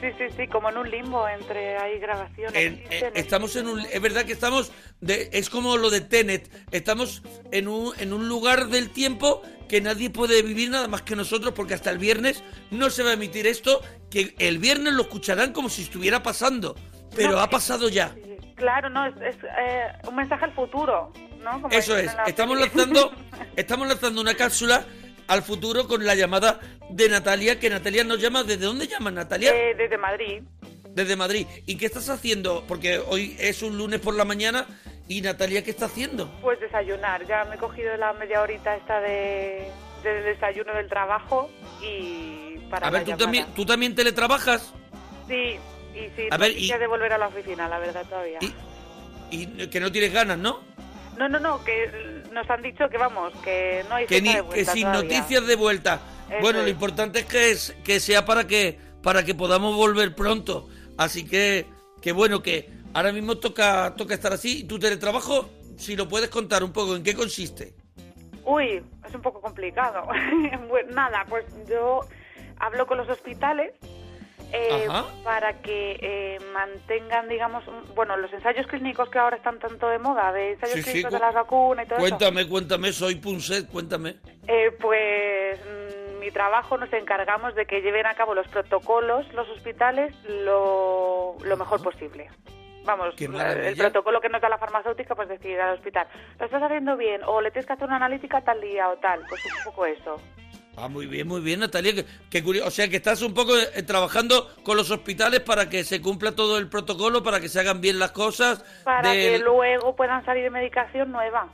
Sí, sí, sí, como en un limbo entre hay grabaciones.
En- eh, estamos en un, es verdad que estamos, de, es como lo de Tenet, estamos en un, en un lugar del tiempo que nadie puede vivir nada más que nosotros porque hasta el viernes no se va a emitir esto, que el viernes lo escucharán como si estuviera pasando, pero
No,
ha pasado ya.
Claro, no, es, es, eh, un mensaje al futuro, ¿no? Como
Eso es,
la
estamos lanzando, [laughs] estamos lanzando una cápsula al futuro con la llamada de Natalia, que Natalia nos llama, ¿desde dónde llama Natalia?
Eh, desde Madrid.
Desde Madrid. ¿Y qué estás haciendo? Porque hoy es un lunes por la mañana y Natalia, ¿qué está haciendo?
Pues desayunar. Ya me he cogido la media horita esta de, del desayuno del trabajo y para
A ver,
la
¿tú
llamada.
también, ¿tú también teletrabajas?
Sí, y sí,
A
no
ver, y-
de volver a la oficina, la verdad, todavía.
Y, y que no tienes ganas, ¿no?
No, no, no, que nos han dicho que vamos, que no hay
Que,
fecha
ni,
de
que sin
todavía.
noticias de vuelta.
Eso
bueno, lo importante es que, es que sea para que, para que podamos volver pronto. Así que, que bueno, que ahora mismo toca, toca estar así. ¿Y tu teletrabajo, si lo puedes contar un poco, en qué consiste?
Uy, es un poco complicado. Bueno, [laughs] nada, pues yo hablo con los hospitales eh, para que eh, mantengan, digamos, un- bueno, los ensayos clínicos que ahora están tanto de moda, de ensayos
Sí,
clínicos de las vacunas y todo eso.
Cuéntame, cuéntame, soy Punset, cuéntame.
Eh, pues mm, mi trabajo nos encargamos de que lleven a cabo los protocolos los hospitales lo, lo mejor posible. Vamos, el protocolo que nos da la farmacéutica, pues decir al hospital, ¿lo estás haciendo bien? O le tienes que hacer una analítica tal día o tal. Pues es un poco eso.
Ah, muy bien, muy bien, Natalia. Qué, qué curioso. O sea, que estás un poco eh, trabajando con los hospitales para que se cumpla todo el protocolo, para que se hagan bien las cosas.
Para que luego puedan salir medicación nueva.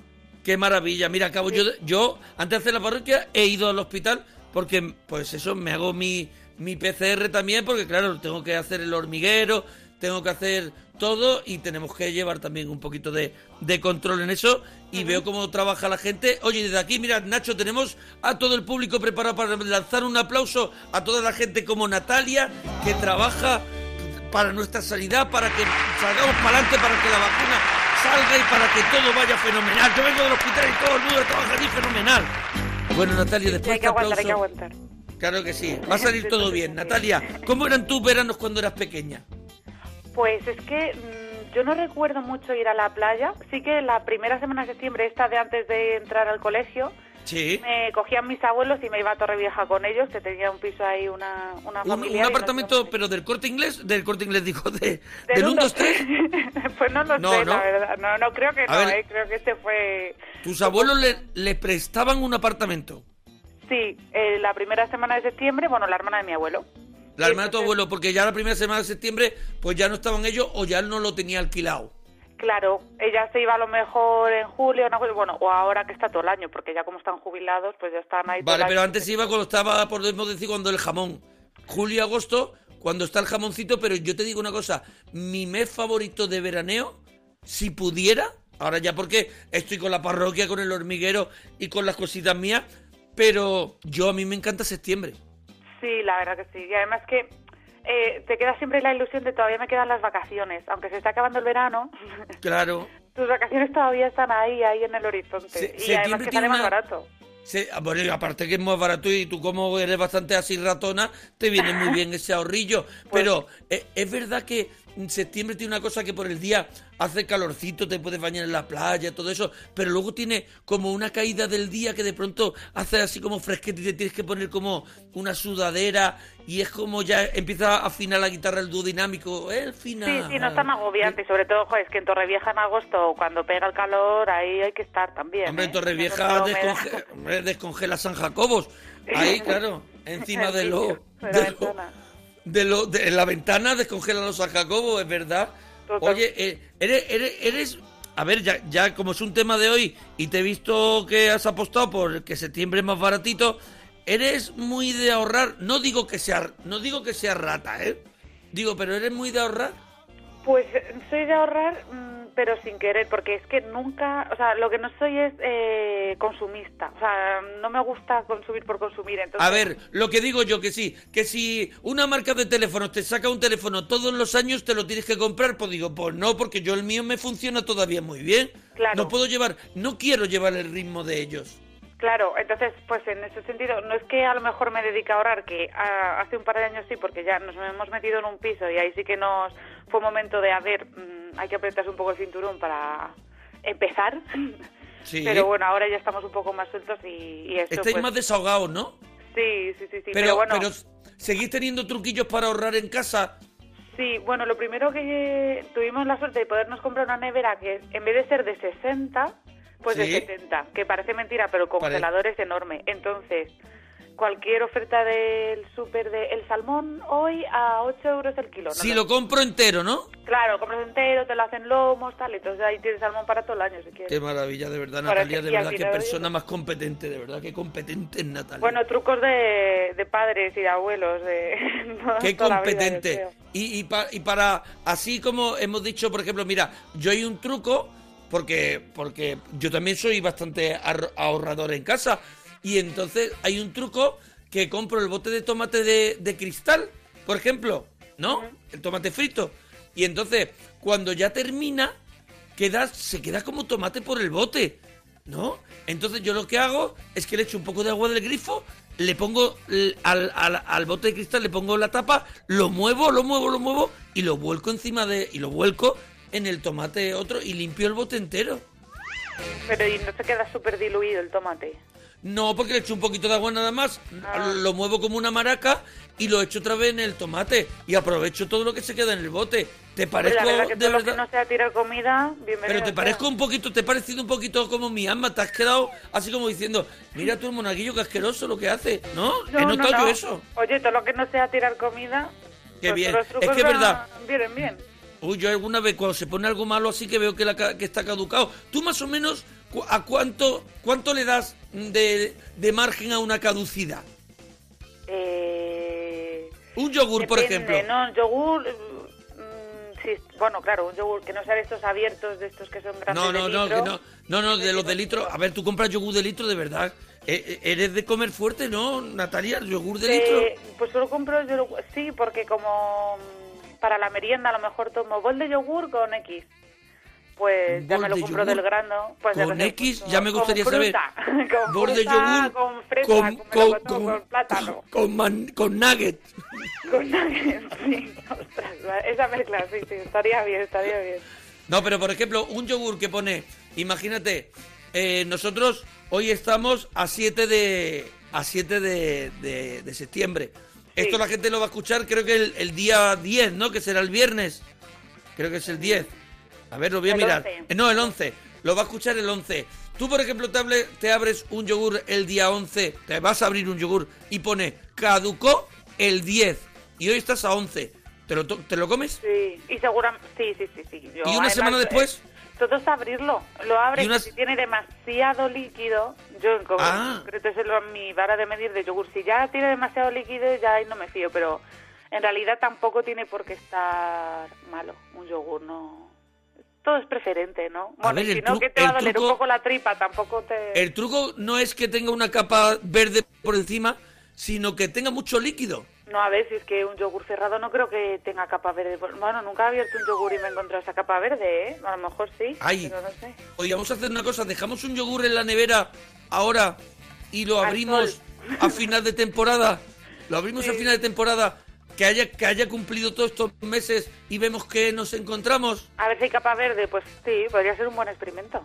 Qué maravilla. Mira, acabo yo, yo antes de hacer la parroquia he ido al hospital porque, pues eso, me hago mi, mi PCR también porque, claro, tengo que hacer el hormiguero, tengo que hacer todo y tenemos que llevar también un poquito de, de control en eso y veo cómo trabaja la gente. Oye, desde aquí, mira, Nacho, tenemos a todo el público preparado para lanzar un aplauso a toda la gente como Natalia que trabaja para nuestra sanidad, para que salgamos para adelante, para que la vacuna salga y para que todo vaya fenomenal. Yo vengo del hospital y todo el mundo trabaja allí fenomenal. Bueno, Natalia, después
hay que aguantar, hay que
aplauso...
aguantar.
Claro que sí, va a salir todo [laughs] bien. Natalia, ¿cómo eran tus veranos cuando eras pequeña?
Pues es que mm, yo no recuerdo mucho ir a la playa. Sí que la primera semana de septiembre, esta de antes de entrar al colegio,
Sí.
me cogían mis abuelos y me iba a Torrevieja con ellos, que tenía un piso ahí, una, una
Un,
familia.
un apartamento, pero del corte inglés, del corte inglés, digo, de,
¿Del
del 1,
1,
2, 3.
pues no lo
No,
sé,
¿no?
la verdad. No, no creo que
A
no,
ver.
eh, creo que este fue...
Tus abuelos le, le prestaban un apartamento.
Sí, eh, la primera semana de septiembre, bueno, la hermana de mi abuelo.
La hermana de tu abuelo, porque ya la primera semana de septiembre, pues ya no estaban ellos o ya él no lo tenía alquilado.
Claro, ella se iba a lo mejor en julio, cosa- bueno, o ahora que está todo el año, porque ya como están jubilados, pues ya están ahí todo
Vale, pero antes iba cuando estaba, podemos decir, cuando el jamón. Julio agosto, cuando está el jamoncito, pero yo te digo una cosa, mi mes favorito de veraneo, si pudiera, ahora ya porque estoy con la parroquia, con el hormiguero y con las cositas mías, pero yo a mí me encanta septiembre.
Sí, la verdad que sí. Y además que eh, te queda siempre la ilusión de todavía me quedan las vacaciones. Aunque se está acabando el verano, [laughs]
Claro.
tus vacaciones todavía están ahí, ahí en el horizonte.
Se-
y además que sale más
una-
barato.
Se- ah, bueno, aparte que es más barato y tú como eres bastante así ratona, te viene muy [laughs] bien ese ahorrillo.
Pues
Pero eh, es verdad que septiembre tiene una cosa que por el día hace calorcito, te puedes bañar en la playa, todo eso, pero luego tiene como una caída del día que de pronto hace así como fresquete y te tienes que poner como una sudadera y es como ya empieza a afinar la guitarra el dúo dinámico, el final.
Sí, sí, no es tan agobiante. Y sobre todo, joder, es que en Torrevieja en agosto, cuando pega el calor, ahí hay que estar también.
Hombre,
¿eh?
en Torrevieja
la humedad.
desconge- descongela San Jacobos. Ahí, [laughs] claro, encima de lo,
De
lo-. De lo- de- la ventana descongela los San Jacobos, es verdad.
Total.
Oye, eh, eres, eres, eres- a ver, ya, ya como es un tema de hoy y te he visto que has apostado por que septiembre es más baratito, eres muy de ahorrar. No digo que sea, no digo que sea rata, ¿eh? Digo, pero eres muy de ahorrar.
Pues eh, soy de ahorrar, mm, pero sin querer, porque es que nunca, o sea, lo que no soy es eh, consumista, o sea, no me gusta consumir por consumir. Entonces,
A ver, lo que digo yo que sí, que si una marca de teléfonos te saca un teléfono todos los años, te lo tienes que comprar, pues digo, pues no, porque yo el mío me funciona todavía muy bien.
Claro.
No puedo llevar, no quiero llevar el ritmo de ellos.
Claro, entonces, pues en ese sentido, no es que a lo mejor me dedique a ahorrar, que ah, hace un par de años sí, porque ya nos hemos metido en un piso y ahí sí que nos fue un momento de, a ver, mm, hay que apretarse un poco el cinturón para empezar.
Sí.
Pero bueno, ahora ya estamos un poco más sueltos y, y eso,
Estáis
pues,
más desahogados, ¿no?
Sí, sí, sí, sí.
pero,
bueno,
pero seguís teniendo truquillos para ahorrar en casa.
sí, bueno, lo primero que tuvimos la suerte de podernos comprar una nevera que en vez de ser de 60, pues
Sí.
de 70, que parece mentira, pero el congelador es enorme. Entonces, cualquier oferta del súper de el salmón hoy a 8 euros el kilo. ¿no?
Si lo compro entero, ¿no?
Claro, compras entero, te lo hacen lomos, tal, entonces ahí tienes salmón para todo el año si quieres.
Qué maravilla, de verdad,
Para
Natalia,
que-
de verdad, qué persona más competente, de verdad, qué competente es Natalia.
Bueno, trucos de, de padres y de abuelos, de [laughs]
Qué
vida,
competente. y, y, pa- y para, así como hemos dicho, por ejemplo, mira, yo hay un truco, porque, porque yo también soy bastante ahor- ahorrador en casa, y entonces hay un truco que compro el bote de tomate de, de cristal, por ejemplo, ¿no? El tomate frito. Y entonces, cuando ya termina, queda, se queda como tomate por el bote, ¿no? Entonces yo lo que hago es que le echo un poco de agua del grifo, le pongo al, al- al bote de cristal, le pongo la tapa, lo muevo, lo muevo, lo muevo y lo vuelco encima de... y lo vuelco en el tomate otro y limpio el bote entero.
Pero y no se queda súper diluido el tomate.
No, porque le echo un poquito de agua nada más,
Ah.
lo muevo como una maraca y lo echo otra vez en el tomate y aprovecho todo lo que se queda en el bote. ¿Te parezco
la verdad que
de
todo lo que no sea tirar comida, bienvenido.
Pero te parezco un poquito, te he parecido un poquito como mi alma, te has quedado así como diciendo, mira tú el monaguillo que asqueroso lo que hace, ¿no?
No,
He
no,
yo eso.
Oye, todo lo que no sea tirar comida.
Qué bien.
los
Es que es verdad.
Vienen bien.
Uy, yo alguna vez cuando se pone algo malo así que veo que, la, que está caducado, tú más o menos a cuánto cuánto le das de, de margen a una caducidad.
Eh,
Un yogur, por ejemplo.
No, yogur. mm, sí, bueno, claro, un yogur que no sea de estos abiertos, de estos que son grandes.
No, no,
de
no,
litro.
que no, no, no, de los de litro. A ver, tú compras yogur de litro de verdad. Eh, eres de comer fuerte, ¿no, Natalia? El yogur de litro.
Eh, pues solo compro yo sí, porque como mm, para la merienda a lo mejor tomo bol de yogur con X. Pues
Un
ya me lo compro
yogur
del grano. Pues
con X,
pues,
ya me
con
gustaría
fruta,
saber. [laughs]
con
Bol de yogur
con fresa,
con,
con,
con, con,
con plátano. [laughs]
con, man- con nuggets.
Con nuggets, [laughs] sí. Ostras, esa mezcla, sí, sí, estaría bien, estaría bien.
No, pero por ejemplo, un yogur que pone, imagínate, eh, nosotros hoy estamos a 7 de a 7 de, de- de septiembre. Esto la gente lo va a escuchar creo que el, el día 10, ¿no? Que será el viernes. Creo que es el 10. A ver, lo voy a
El
mirar.
11.
Eh, No, el 11. Lo va a escuchar el 11. Tú, por ejemplo, te, hable- te abres un yogur el día 11, te vas a abrir un yogur y pone caducó el 10 y hoy estás a 11. ¿Te lo, te lo comes?
Sí, y seguramente, sí, sí, sí, sí. Yo,
¿Y una
además,
semana después?
eh, todo es abrirlo. Lo abres
Y unas-
y si tiene demasiado líquido, yo en co-
Ah.
concreto es mi vara de medir de yogur. Si ya tiene demasiado líquido, ya ahí no me fío, pero en realidad tampoco tiene por qué estar malo un yogur, no. Todo es preferente, ¿no?
A
Bueno,
ver,
y si no, que te va a doler
truco-
un poco la tripa, tampoco te...
El truco no es que tenga una capa verde por encima, sino que tenga mucho líquido.
No, a ver, si es que un yogur cerrado no creo que tenga capa verde. Bueno, nunca he abierto un yogur y me he encontrado esa capa verde, ¿eh? A lo mejor sí,
Ay.
pero no sé.
Oye, vamos a hacer una cosa, dejamos un yogur en la nevera ahora y lo
Al
abrimos
sol.
a final de temporada. Lo abrimos a [laughs] final de temporada, que haya, que haya cumplido todos estos meses y vemos que nos encontramos.
A ver si hay capa verde, pues sí, podría ser un buen experimento.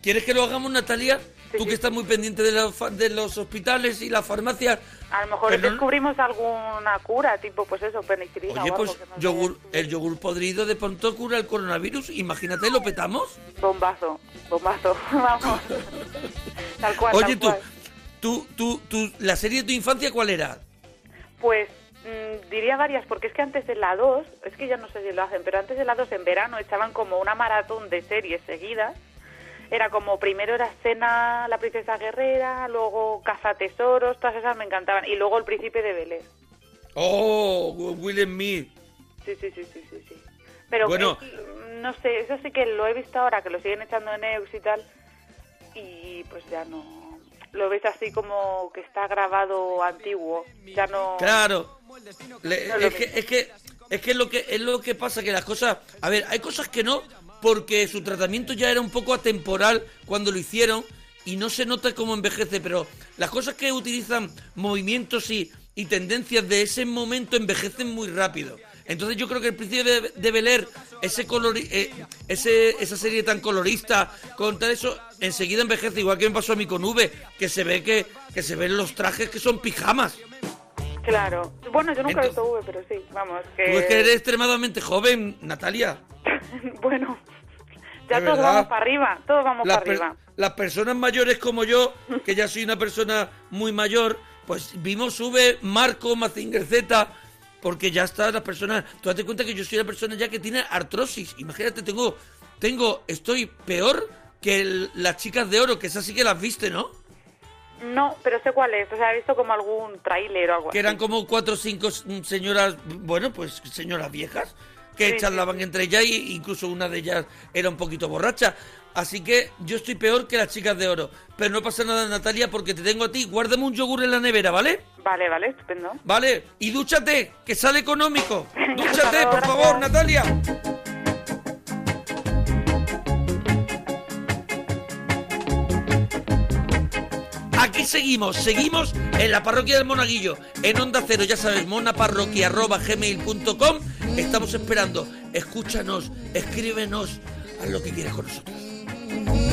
¿Quieres que lo hagamos, Natalia?
Sí,
Tú
sí.
que estás muy pendiente de, la de los hospitales y las farmacias.
A lo mejor
Pero no-
descubrimos alguna cura, tipo, pues eso, penicilina
Oye,
o algo
pues
que nos
yogur, el yogur podrido de pronto cura el coronavirus. Imagínate, ¿lo petamos?
Bombazo, bombazo, [laughs] vamos. tal cual,
Oye,
tal
tú,
cual.
tú, tú, tú, ¿la serie de tu infancia cuál era?
Pues mm, diría varias, porque es que antes en la 2, es que ya no sé si lo hacen, pero antes en la 2 en verano echaban como una maratón de series seguidas. era como primero era Cena, la princesa guerrera, luego Caza Tesoros, todas esas me encantaban. Y luego El príncipe de Bel Air.
Oh, Will Smith.
Sí, sí, sí, sí, sí. sí. Pero
Bueno.
es- no sé, eso sí que lo he visto ahora, que lo siguen echando en EUX y tal. Y pues ya no. Lo ves así como que está grabado antiguo. Ya no.
Claro. Le-
No lo
es, que, es que es que lo que es lo que pasa que las cosas, a ver, hay cosas que no porque su tratamiento ya era un poco atemporal cuando lo hicieron y no se nota cómo envejece, pero las cosas que utilizan movimientos y, y tendencias de ese momento envejecen muy rápido. Entonces yo creo que el principio de, de Bel Air, ese colori- eh, ese, esa serie tan colorista, con tal eso, enseguida envejece, igual que me pasó a mí con V, que se ve que, que se ven los trajes que son pijamas.
Claro. Bueno, yo nunca he visto V, pero sí, vamos. Que...
Tú es que eres extremadamente joven, Natalia. [laughs]
bueno, ya
De
todos
verdad.
vamos para arriba. Todos vamos
Las,
para arriba.
las personas mayores como yo, que ya soy una persona muy mayor, pues vimos V, Marco, Mazinger Z, porque ya está las personas. Tú date cuenta que yo soy una persona ya que tiene artrosis. Imagínate, tengo, tengo, estoy peor que el- las chicas de oro, que esas sí que las viste, ¿no?
No, pero sé cuál es. O sea, he visto como algún tráiler o algo
Que
así.
eran como cuatro o cinco mm, señoras, bueno, pues señoras viejas, que
Sí,
charlaban entre ellas e incluso una de ellas era un poquito borracha. Así que yo estoy peor que las chicas de oro. Pero no pasa nada, Natalia, porque te tengo a ti. Guárdame un yogur en la nevera, ¿vale?
Vale, vale, estupendo.
Vale. Y dúchate, que sale económico. [laughs] Dúchate, por favor. Natalia. Aquí seguimos, seguimos en la parroquia del Monaguillo, en Onda Cero, ya sabes, monaparroquia.gmail.com. Estamos esperando, escúchanos, escríbenos, haz lo que quieras con nosotros. Mm-hmm.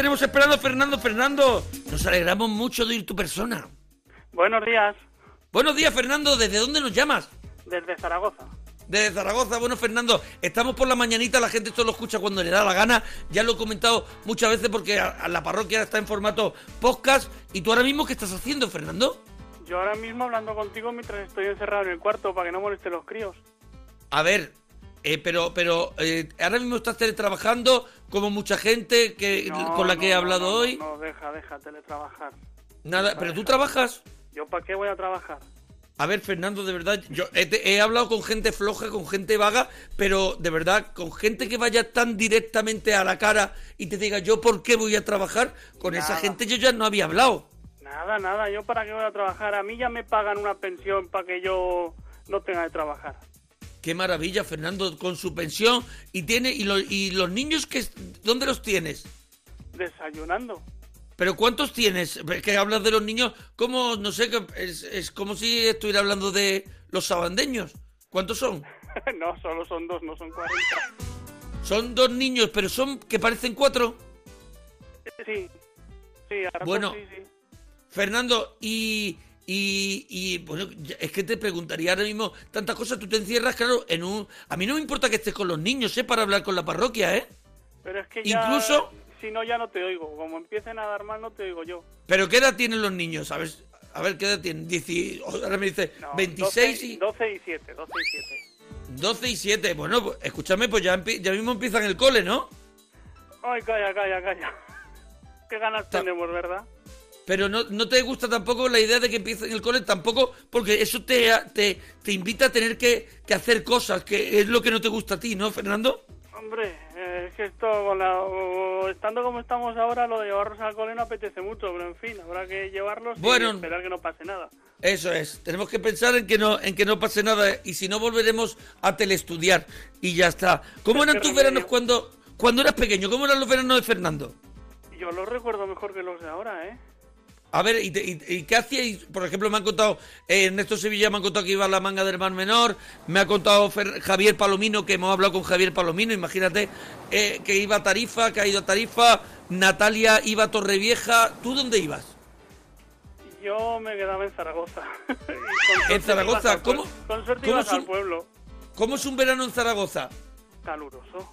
Tenemos esperando a Fernando. Fernando, nos alegramos mucho de ir tu persona.
Buenos días,
Buenos días, Fernando. ¿Desde dónde nos llamas?
desde Zaragoza.
Desde Zaragoza. Bueno, Fernando, estamos por la mañanita, la gente esto lo escucha cuando le da la gana. Ya lo he comentado muchas veces porque a, a la parroquia está en formato podcast. ¿Y tú ahora mismo qué estás haciendo, Fernando?
Yo ahora mismo hablando contigo mientras estoy encerrado en el cuarto para que no moleste los críos.
A ver, eh, pero, pero eh, ahora mismo estás teletrabajando como mucha gente que,
No,
con la que
no,
he hablado
no,
hoy.
No, deja, deja, teletrabajar.
Nada, pero tú trabajas.
¿Yo para qué voy a trabajar?
A ver, Fernando, de verdad, yo he, he hablado con gente floja, con gente vaga, pero de verdad, con gente que vaya tan directamente a la cara y te diga yo por qué voy a trabajar, con esa gente yo ya no había hablado.
Nada, nada, ¿yo para qué voy a trabajar? A mí ya me pagan una pensión para que yo no tenga que trabajar.
Qué maravilla, Fernando, con su pensión y tiene y, lo- y los niños que ¿dónde los tienes?
Desayunando.
Pero ¿cuántos tienes? Es Que hablas de los niños, como no sé, es, es como si estuviera hablando de los sabandeños. ¿Cuántos son? [laughs]
no, solo son dos, no son 40.
Son dos niños, pero son que parecen cuatro.
Sí, sí, ahora
Bueno.
sí, sí.
Fernando, y, y, y, bueno, es que te preguntaría ahora mismo tantas cosas. Tú te encierras, claro, en un... A mí no me importa que estés con los niños, ¿eh? Para hablar con la parroquia, ¿eh?
Pero es que ya...
Incluso-
Si no, ya no te oigo. Como empiecen a dar mal, no te oigo yo.
Pero ¿qué edad tienen los niños? ¿Sabes? A ver, ¿qué edad tienen? Dieci- Ahora me dice
No,
26
12,
y...
12 y 7, 12 y 7.
12 y 7. Bueno, pues, escúchame, pues ya, ya mismo empiezan el cole, ¿no?
Ay, calla, calla, calla. Qué ganas
Ta-
tenemos, ¿verdad?
Pero no, no te gusta tampoco la idea de que empiecen el cole, tampoco, porque eso te, te, te invita a tener que, que hacer cosas, que es lo que no te gusta a ti, ¿no, Fernando?
Hombre, eh, es que esto, con la, o- estando como estamos ahora, lo de llevarlos al cole no apetece mucho, pero en fin, habrá que llevarlos
Bueno.
y esperar que no pase nada.
Eso es, tenemos que pensar en que no, en que no pase nada y si no volveremos a telestudiar y ya está. ¿Cómo eran tus veranos cuando, cuando eras pequeño? ¿Cómo eran los veranos de Fernando?
Yo los recuerdo mejor que los de ahora, ¿eh?
A ver, ¿y, te- y- y qué hacíais? Por ejemplo, me han contado, eh, Ernesto Sevilla me han contado que iba a la manga del Mar Menor, me ha contado Fer- Javier Palomino, que hemos hablado con Javier Palomino, imagínate, eh, que iba a Tarifa, que ha ido a Tarifa, Natalia iba a Torrevieja, ¿tú dónde ibas?
Yo me quedaba en Zaragoza. [laughs]
¿En Zaragoza?
al
¿Cómo-.
Con suerte
cómo
ibas
un-
al pueblo.
¿Cómo es un verano en Zaragoza?
Caluroso.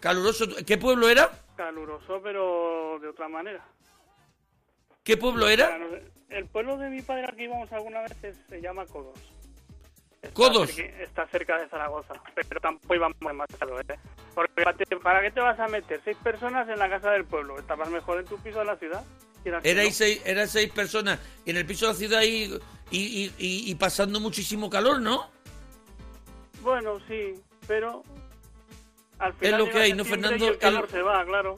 Caluroso. ¿Qué pueblo era?
Caluroso, pero de otra manera.
¿Qué pueblo era?
El pueblo de mi padre al que íbamos alguna vez es- se llama Codos. Está
Codos.
Está cerca de Zaragoza, pero tampoco íbamos demasiado, ¿eh? Porque ¿para te- ¿para qué te vas a meter? Seis personas en la casa del pueblo. Estabas mejor en tu piso de la ciudad.
Erais seis, eran seis personas y en el piso de la ciudad y, y, y- pasando muchísimo calor, ¿no?
Bueno, sí, pero... Al
Es
final
lo que hay, ¿no, Fernando?
El calor
El-
se va, claro.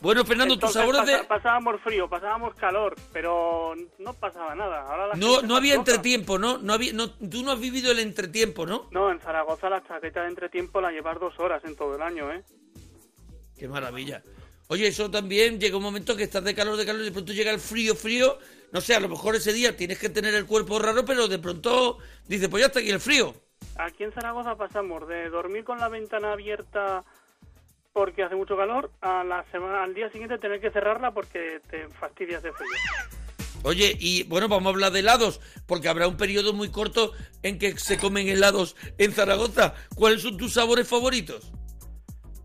Bueno, Fernando, tus sabores de...
Pasábamos frío, pasábamos calor, pero no pasaba nada. Ahora la
No, no había entretiempo, ¿no? no, había, no Tú no has vivido el entretiempo, ¿no?
No, en Zaragoza la chaqueta de entretiempo la llevas dos horas en todo el año, ¿eh?
Qué maravilla. Oye, eso también llega un momento que estás de calor, de calor, y de pronto llega el frío, frío. No sé, a lo mejor ese día tienes que tener el cuerpo raro, pero de pronto dices, pues ya está aquí el frío.
Aquí en Zaragoza pasamos de dormir con la ventana abierta porque hace mucho calor a la semana, al día siguiente tener que cerrarla porque te fastidias de frío.
Oye, y bueno, vamos a hablar de helados, porque habrá un periodo muy corto en que se comen helados en Zaragoza. ¿Cuáles son tus sabores favoritos?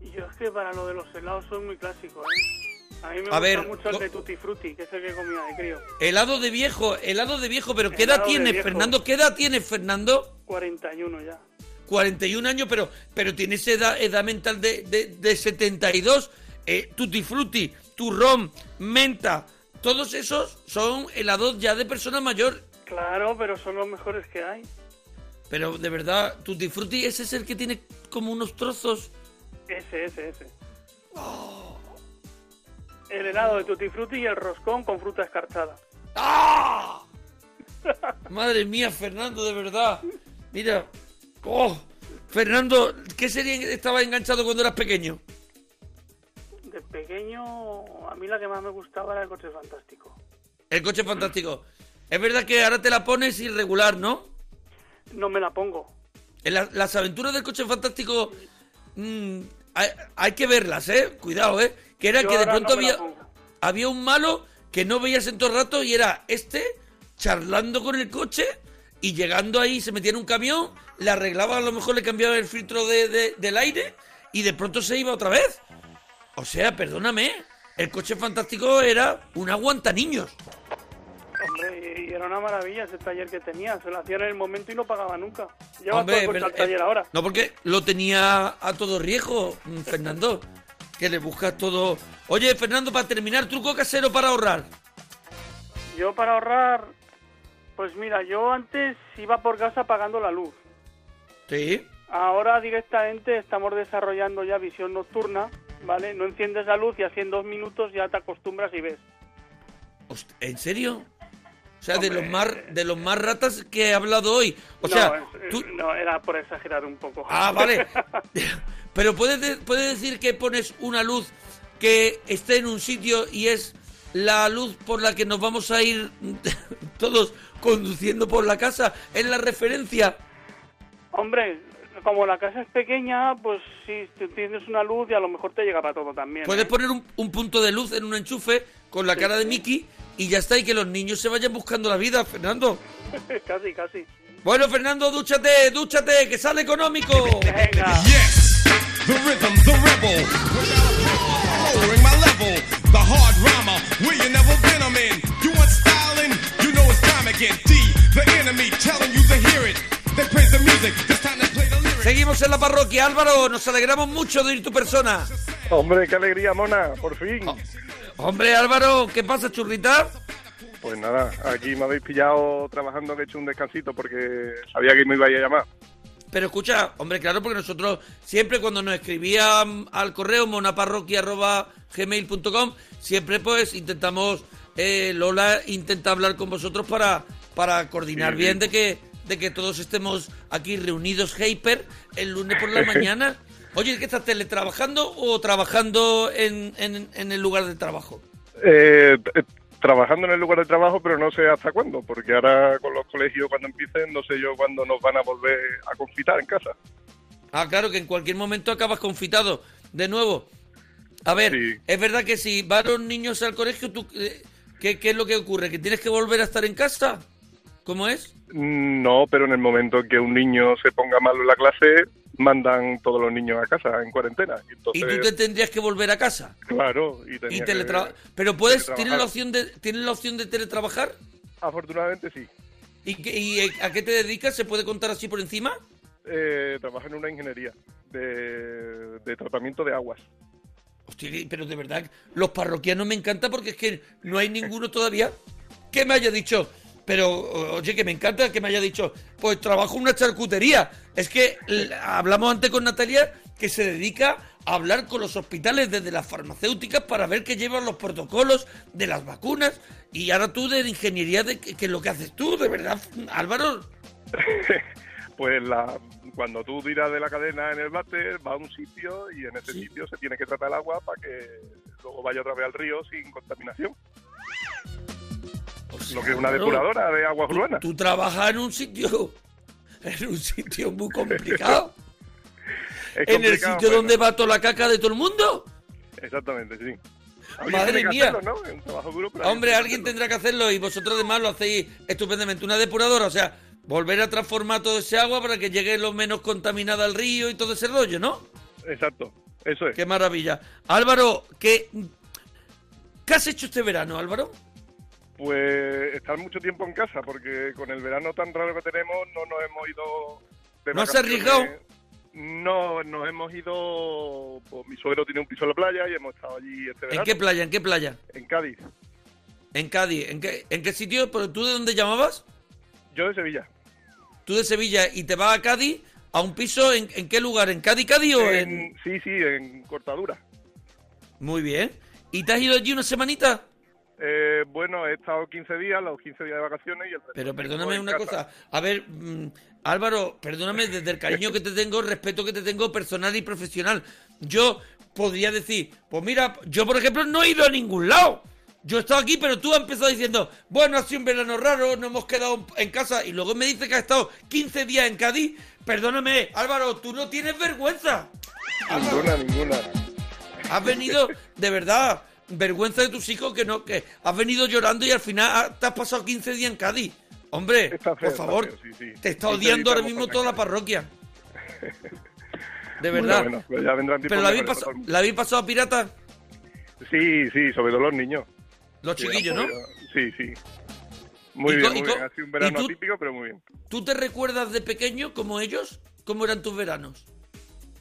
Yo es que para lo de los helados soy muy clásico, ¿eh? A mí me
A
gusta
ver,
mucho el de Tutti Frutti, que es el que comía de crío.
Helado de viejo, helado de viejo, pero ¿qué edad tienes. Fernando? ¿Qué edad tienes, Fernando?
41 ya.
41 años, pero, pero tienes edad, edad mental de, de, de 72. Eh, tutti frutti, turrón, menta, todos esos son helados ya de persona mayor.
Claro, pero son los mejores que hay.
Pero de verdad, tutti frutti, ese es el que tiene como unos trozos.
Ese, ese, ese. El helado de Tutti Frutti y el roscón con fruta escarchada.
¡Ah! Madre mía, Fernando, de verdad. Mira. ¡Oh! Fernando, ¿qué serie estaba enganchado cuando eras pequeño?
De pequeño, a mí la que más me gustaba era el coche fantástico.
El coche fantástico. Es verdad que ahora te la pones irregular, ¿no?
No me la pongo.
En la- las aventuras del coche fantástico mm, hay, hay que verlas, ¿eh? Cuidado, ¿eh? Que era
Yo
que de pronto
no
había, había un malo que no veías en todo el rato y era este charlando con el coche y llegando ahí se metía en un camión, le arreglaba, a lo mejor le cambiaba el filtro de, de- del aire y de pronto se iba otra vez. O sea, perdóname, el coche fantástico era un aguanta niños.
Hombre, y era una maravilla ese taller que tenía. Se lo hacía en el momento y no pagaba nunca. Lleva
Hombre,
todo el coche
pero,
al taller
eh,
ahora.
No, porque lo tenía a todo riesgo, mm, Fernando. [laughs] Que le buscas todo. Oye, Fernando, para terminar, truco casero para ahorrar.
Yo para ahorrar, pues mira, yo antes iba por casa pagando la luz.
Sí.
Ahora directamente estamos desarrollando ya visión nocturna, ¿vale? No enciendes la luz y así en dos minutos ya te acostumbras y ves.
Host- ¿En serio? O sea, de los más de los más ratas que he hablado hoy. O
no,
sea,
es-
tú.
no, era por exagerar un poco.
Ah, vale. [laughs] [laughs] Pero puedes, de- puedes decir que pones una luz que esté en un sitio y es la luz por la que nos vamos a ir [laughs] todos conduciendo por la casa. Es la referencia.
Hombre, como la casa es pequeña, pues si tienes una luz y a lo mejor te llega para todo también.
Puedes
¿eh?
poner un, un punto de luz en un enchufe con la
Sí,
cara de
sí.
Mickey y ya está, y que los niños se vayan buscando la vida, Fernando. [laughs]
casi, casi.
Bueno, Fernando, dúchate, dúchate, que sale económico.
Venga.
Yes, the rhythm, the rebel. Lowering my level, the hard rhymer, where you never been, I'm in.
Seguimos en la parroquia, Álvaro, nos alegramos mucho de ir tu persona.
Hombre, qué alegría, mona, por fin.
Hombre, Álvaro, ¿qué pasa, churrita?
Pues nada, aquí me habéis pillado trabajando que he hecho un descansito porque sabía que me iba a llamar.
Pero escucha, hombre, claro, porque nosotros siempre cuando nos escribían al correo monaparroquia.gmail.com, siempre pues intentamos, eh, Lola intenta hablar con vosotros para, para coordinar
Sí,
bien
sí.
de que, de que todos estemos aquí reunidos, Hyper, el lunes por la [laughs] mañana. Oye, ¿qué estás teletrabajando o trabajando en, en, en el lugar de trabajo?
Eh, t-
trabajando en el lugar de trabajo, pero no sé hasta cuándo, porque ahora con los colegios cuando empiecen, no sé yo cuándo nos van a volver a confitar en casa.
Ah, claro, que en cualquier momento acabas confitado de nuevo. A ver, es verdad que si van los niños al colegio, tú, eh, ¿qué, ¿qué es lo que ocurre? ¿Que tienes que volver a estar en casa? ¿Cómo es?
No, pero en el momento que un niño se ponga malo en la clase, mandan todos los niños a casa en cuarentena. Y
¿Y
entonces,
tú te tendrías que volver a casa?
Claro, y
Y
que
teletra- Pero puedes, ¿tienes la opción de, ¿tienes la opción de teletrabajar?
Afortunadamente sí.
¿Y, qué- y, eh, a qué te dedicas? ¿Se puede contar así por encima?
Eh, trabajo en una ingeniería de, de tratamiento de aguas.
Hostia, pero de verdad, los parroquianos me encanta porque es que no hay ninguno todavía que me haya dicho, pero oye, que me encanta que me haya dicho, pues trabajo en una charcutería. Es que hablamos antes con Natalia que se dedica a hablar con los hospitales desde las farmacéuticas para ver que llevan los protocolos de las vacunas. Y ahora tú de ingeniería, de que es lo que haces tú, de verdad, Álvaro. [laughs]
Pues la, cuando tú tiras de la cadena en el váter, va a un sitio y en ese sitio se tiene que tratar el agua para que luego vaya otra vez al río sin contaminación. Lo que es una depuradora de aguas urbanas.
Tú trabajas en un sitio, [laughs] en un sitio muy [laughs] complicado.
Es
en el sitio donde va toda la caca de todo el mundo.
Exactamente, sí. Alguien
Madre mía.
hacerlo, ¿no? Es un trabajo duro,
Hombre, alguien tendrá que hacerlo y vosotros además lo hacéis estupendamente. Una depuradora, o sea, volver a transformar todo ese agua para que llegue lo menos contaminada al río y todo ese rollo, ¿no?
Exacto, eso es.
Qué maravilla. Álvaro, ¿qué, ¿qué has hecho este verano, Álvaro?
Pues estar mucho tiempo en casa, porque con el verano tan raro que tenemos no nos hemos ido... de
¿No has arriesgado?
No, nos hemos ido... Pues mi suegro tiene un piso en la playa y hemos estado allí este verano.
¿En qué playa? ¿En qué playa?
En Cádiz.
En Cádiz. ¿En qué, en qué sitio? ¿Pero tú de dónde llamabas?
Yo de Sevilla.
Tú de Sevilla y te vas a Cádiz a un piso en, ¿en qué lugar? ¿En Cádiz, Cádiz o en...?
En- Sí, sí, en Cortadura.
Muy bien. ¿Y te has ido allí una semanita?
Eh, bueno, he estado 15 días, los 15 días de vacaciones y el
Pero perdóname una
casa.
cosa. A ver, mm, Álvaro, perdóname desde el cariño que te tengo, el respeto que te tengo personal y profesional. Yo podría decir, pues mira, yo por ejemplo no he ido a ningún lado. Yo he estado aquí, pero tú has empezado diciendo, bueno, ha sido un verano raro, nos hemos quedado en casa y luego me dices que has estado 15 días en Cádiz. Perdóname, Álvaro, tú no tienes vergüenza.
Ninguna, ninguna.
Has venido, de verdad, vergüenza de tus hijos que no, que has venido llorando y al final te has pasado 15 días en Cádiz. Hombre,
feo,
por favor,
feo, sí, sí.
te está
15
odiando ahora mismo toda la parroquia. De
Bueno,
verdad.
bueno, pues ya
Pero habéis, pas- ¿la habéis pasado a pirata?
Sí, sí, sobre todo los niños.
Los
Sí,
chiquillos, ¿no?
Sí, sí. Muy
¿Y
bien, muy bien. Ha sido un verano atípico, pero muy bien.
¿Tú te recuerdas de pequeño como ellos? ¿Cómo eran tus veranos?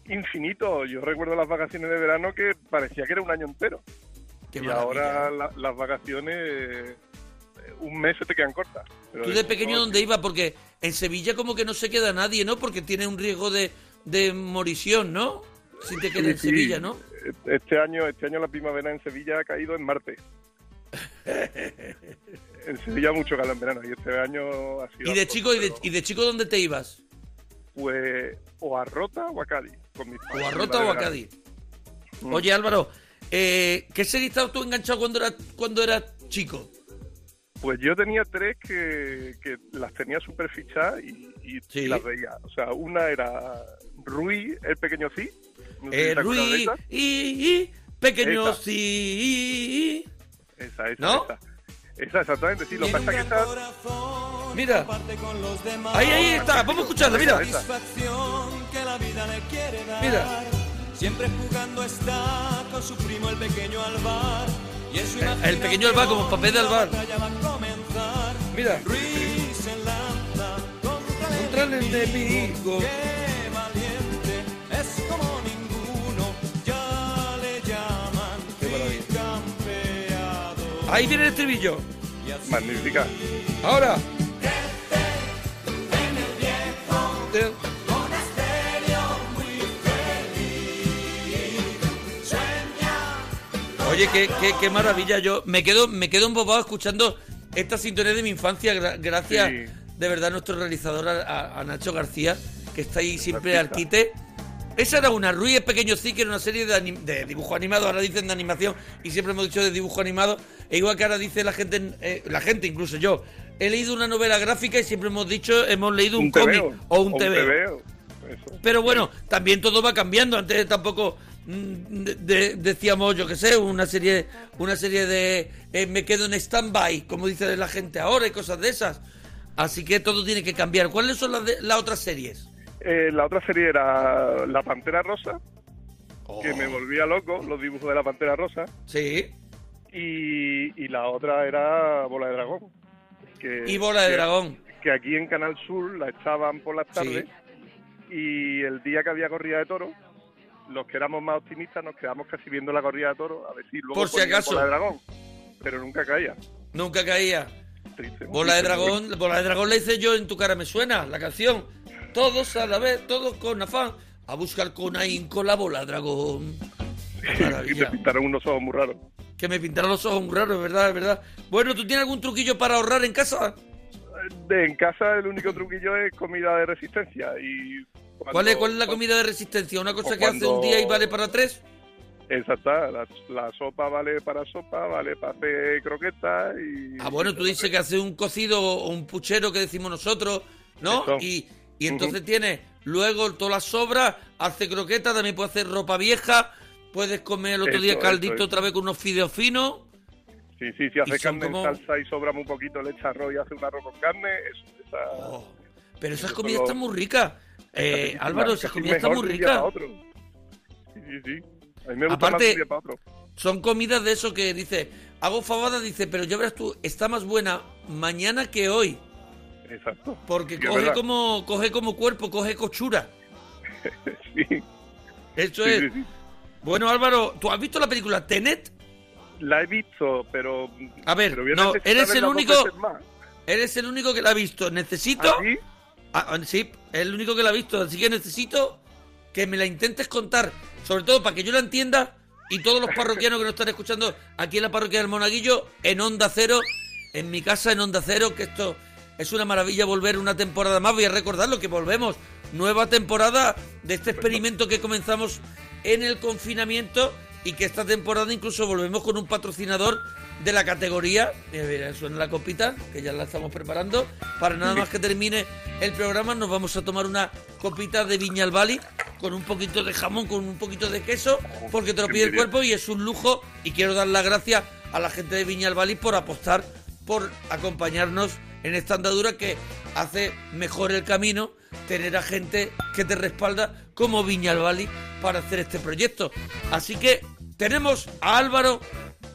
Infinito. Yo recuerdo las vacaciones de verano que parecía que era un año entero.
Qué
y ahora la- las vacaciones, eh, un mes se te quedan cortas. Pero
¿Tú de pequeño dónde ibas? Porque en Sevilla como que no se queda nadie, ¿no? Porque tiene un riesgo de, de morición, ¿no? Si te quedas en
Sí, sí.
Sevilla, ¿no?
Este año, este año la primavera en Sevilla ha caído en Marte. [laughs] en Sevilla mucho calor en verano y este año ha sido...
¿Y de chico, y de,
pero,
y de chico dónde te ibas?
Pues o a Rota o a Cádiz. Con mis
¿O a Rota o a. Cádiz?
Mm.
Oye Álvaro, eh, ¿qué serie estabas tú enganchado cuando eras, cuando eras chico?
Pues yo tenía tres que, que las tenía súper fichadas y, y
Sí.
las veía. O sea, una era Rui, el pequeño sí. No
Eh, Rui y, y pequeño
Esa.
sí.
Esa, esa,
¿No?
esa. Esa, exactamente, sí. Lo que pasa es que esa...
Mira. Ahí, ahí está. Vamos a escucharla, mira.
satisfacción que la vida le quiere dar.
Mira.
Siempre jugando está con su primo el pequeño Alvar. Y en su
El pequeño Alvar como papel de Alvar. Mira.
Ruiz se lanza contra,
Contra el enemigo. Ahí viene el estribillo.
Magnífica.
Ahora. Oye, qué, qué, qué maravilla. Yo me quedo, me quedo embobado escuchando esta sintonía de mi infancia. Gra- gracias
Sí.
de verdad a nuestro realizador, a, a- Nacho García, que está ahí siempre al quite. Esa era una Ruiz Pequeño Sí, que era una serie de, anim- de dibujo animado, ahora dicen de animación, y siempre hemos dicho de dibujo animado, e igual que ahora dice la gente, eh, la gente, incluso yo, he leído una novela gráfica y siempre hemos dicho, hemos leído un, cómic o un TV. Pero bueno, también todo va cambiando. Antes tampoco mm, de- de- decíamos, yo qué sé, una serie, una serie de eh, me quedo en stand-by, como dice la gente ahora y cosas de esas. Así que todo tiene que cambiar. ¿Cuáles son las, de- las otras series?
Eh, la otra serie era La Pantera Rosa, que
Oh.
me volvía loco, los dibujos de La Pantera Rosa.
Sí.
Y, y la otra era Bola de Dragón. Que,
Y Bola de
que-
Dragón.
Que aquí en Canal Sur la echaban por las tardes. Y el día que había corrida de toros, los que éramos más optimistas nos quedamos casi viendo la corrida de toros a ver si luego
Por si acaso.
Bola de Dragón. Pero nunca caía.
Nunca caía.
Triste,
Bola de
triste,
dragón, bola de dragón le hice yo en tu cara me suena, la canción. Todos a la vez, todos con afán, a buscar con ahínco la bola dragón. [laughs]
Y te
Maravilla.
pintaron unos ojos muy raros.
Que me pintaron los ojos muy raros, es verdad, es verdad. Bueno, ¿tú tienes algún truquillo para ahorrar en casa?
De, en casa el único truquillo es comida de resistencia. y cuando-
¿Cuál es, ¿Cuál es la comida de resistencia? ¿Una cosa que hace un día y vale para tres?
Exacta, la, la sopa vale para sopa, vale para hacer croquetas y...
Ah, bueno, tú dices que hace un cocido o un puchero que decimos nosotros, ¿no?
Eso.
Y, y entonces
Ujú.
tienes luego todas las sobras, hace croquetas, también puedes hacer ropa vieja, puedes comer el otro
Eso,
día caldito otra vez con unos fideos finos.
Sí, sí, si hace
y son
carne
como-
en salsa y sobra muy poquito, le echa arroz y hace un arroz con carne, eso, esa...
Oh, Pero esas comidas
lo-
están muy ricas. Eh, Álvaro, esas comidas están muy
un
ricas.
Sí, sí, sí. A mí me gusta más
Aparte-
un para otro.
Son comidas de eso que dice, hago fabada, dice, pero ya verás tú, está más buena mañana que hoy.
Exacto.
Porque
Sí,
coge como, coge como cuerpo, coge cochura. [laughs]
Sí,
Eso
sí,
es.
sí.
Bueno, Álvaro, ¿tú has visto la película Tenet?
La he visto, pero...
A ver,
pero
no, eres el único... Eres el único que la ha visto. Necesito...
¿Ah, sí?
Ah, ah, sí, es el único que la ha visto. Así que necesito que me la intentes contar. Sobre todo para que yo la entienda y todos los parroquianos que nos están escuchando aquí en la parroquia del Monaguillo, en Onda Cero, en mi casa en Onda Cero, que esto es una maravilla volver una temporada más. Voy a recordarlo que volvemos. Nueva temporada de este experimento que comenzamos en el confinamiento y que esta temporada incluso volvemos con un patrocinador de la categoría. Mira, mira, suena la copita, que ya la estamos preparando. Para nada más que termine el programa, nos vamos a tomar una copita de Viña al Bali con un poquito de jamón, con un poquito de queso, porque te lo pide el cuerpo y es un lujo. Y quiero dar las gracias a la gente de Viña al Bali por apostar, por acompañarnos en esta andadura que hace mejor el camino tener a gente que te respalda como Viña al Bali para hacer este proyecto. Así que tenemos a Álvaro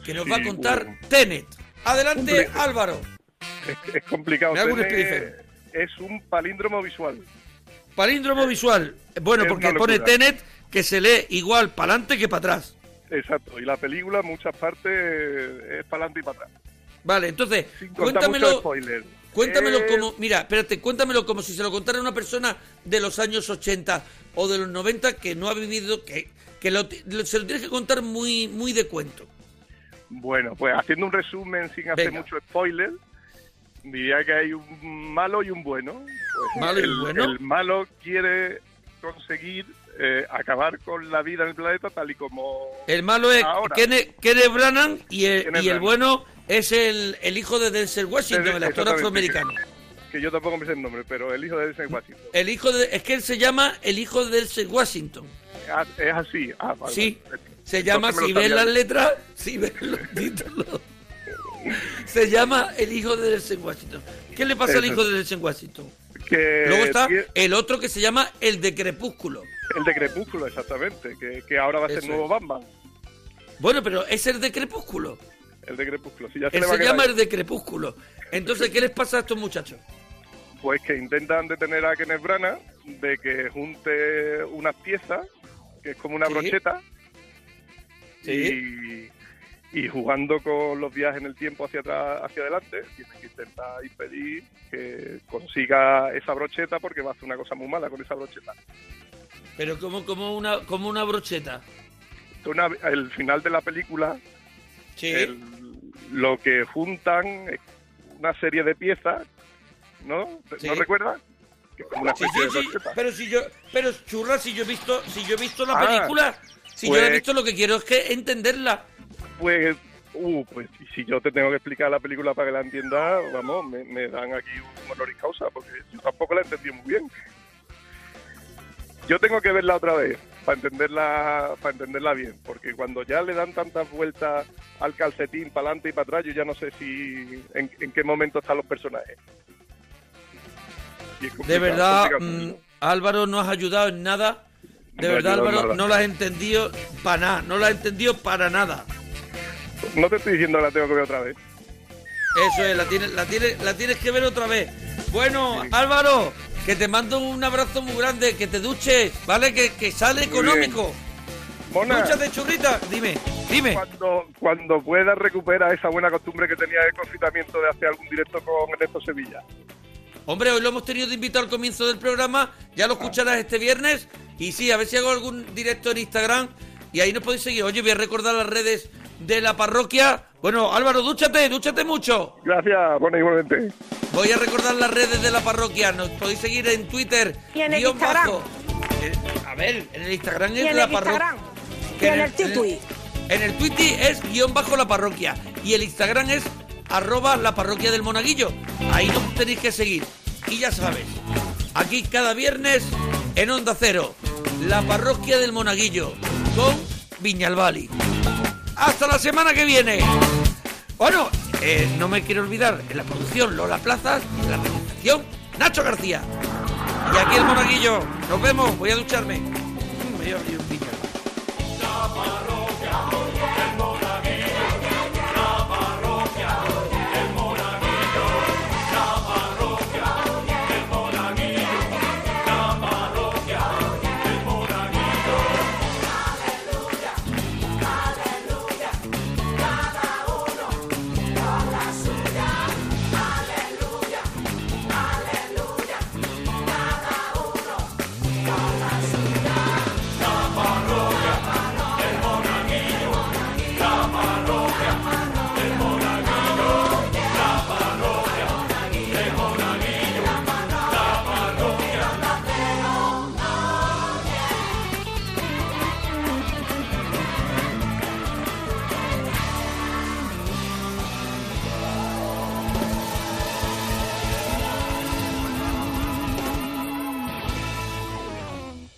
que nos
Sí,
va a contar
un-
Tenet. Adelante, Álvaro.
Es, es complicado. Es un palíndromo visual.
Palíndromo visual. Bueno,
Es
porque pone. Tenet que se lee igual para adelante que para atrás.
Exacto. Y la película, en muchas partes, es para adelante y para atrás.
Vale, entonces, cuéntamelo. Cuéntamelo
Eh,
como, mira, espérate, cuéntamelo como si se lo contara una persona de los años 80 o de los 90 que no ha vivido, que, que lo- se lo tienes que contar muy, muy de cuento.
Bueno, pues haciendo un resumen sin hacer mucho spoiler, diría que hay un malo y un bueno. Pues
¿Malo y
el,
un bueno?
el malo quiere conseguir eh, acabar con la vida en el planeta tal y como...
El malo es
Ahora.
Kenneth, Kenneth Branagh y el,
Kenneth
y el
Branagh.
bueno es el, el hijo de Denzel Washington, el actor afroamericano.
Que yo tampoco me sé el nombre, pero el hijo de Denzel Washington.
El hijo de, es que él se llama el hijo de Denzel Washington.
Ah, Es así. Ah, vale,
Sí,
vale.
se llama,
Entonces
si ves las letras, si ves los [laughs] títulos, [laughs] se llama el hijo de Denzel Washington. ¿Qué le pasa al hijo de Denzel Washington?
Que
Luego está el otro que se llama el de Crepúsculo.
El de Crepúsculo, exactamente, que, que ahora va a ser
Eso
nuevo
es.
Batman.
Bueno, pero es el de Crepúsculo.
El de Crepúsculo. Sí, ya se
Él
le va a
se
quedar
llama el de Crepúsculo. Entonces, ¿qué les pasa a estos muchachos?
Pues que intentan detener a Kenneth Branagh de que junte unas piezas, que es como una
Sí.
brocheta,
Sí.
y, y jugando con los viajes en el tiempo hacia atrás, hacia adelante, tiene que intentar impedir que consiga esa brocheta porque va a hacer una cosa muy mala con esa brocheta.
Pero como, como, una, como una brocheta.
Una- el final de la película,
Sí.
el- lo que juntan es una serie de piezas, ¿no?
Sí.
¿No recuerdas? una
Sí, pero si yo, pero churra, si yo he visto, si yo he visto la
Ah,
película, si yo la he
pues-
visto, lo que quiero es que entenderla.
Pues, uh, pues si yo te tengo que explicar la película para que la entiendas, vamos, me, me dan aquí un honoris causa, porque yo tampoco la entendí muy bien. Yo tengo que verla otra vez para entenderla, para entenderla bien, porque cuando ya le dan tantas vueltas al calcetín para adelante y para atrás, yo ya no sé si en, en qué momento están los personajes.
De verdad, mm, Álvaro, no has ayudado en nada. De
No
verdad, Álvaro,
nada.
no la has entendido para nada. No la has entendido para nada.
No te estoy diciendo que la tengo que ver otra vez.
Eso es, la tienes, la tienes, la tienes que ver otra vez. Bueno, Álvaro, que te mando un abrazo muy grande, que te duches, ¿vale? Que, que sale
Muy
económico.
Mona.
Dúchate, churrita. Dime, dime.
Cuando, cuando pueda recupera esa buena costumbre que tenía de confitamiento de hacer algún directo con Ernesto Sevilla.
Hombre, hoy lo hemos tenido de invitado al comienzo del programa, ya lo escucharás este viernes. Y sí, a ver si hago algún directo en Instagram y ahí nos podéis seguir. Oye, voy a recordar las redes de la parroquia. Bueno, Álvaro, dúchate, dúchate mucho.
Gracias, bueno, igualmente.
Voy a recordar las redes de la parroquia. Nos podéis seguir en Twitter.
Y en el
guion
Instagram.
bajo. Eh, a ver, en el Instagram
Y
es
en
la parroquia.
Y en el Twitter.
En el Twitter es guion bajo la parroquia. Y el Instagram es arroba la parroquia del monaguillo. Ahí nos tenéis que seguir. Y ya sabes, aquí cada viernes en Onda Cero, la parroquia del monaguillo con Viñalbali. Hasta la semana que viene. Bueno, eh, no me quiero olvidar, en la producción Lola Plazas, en la realización Nacho García. Y aquí el monaguillo. Nos vemos, voy a ducharme.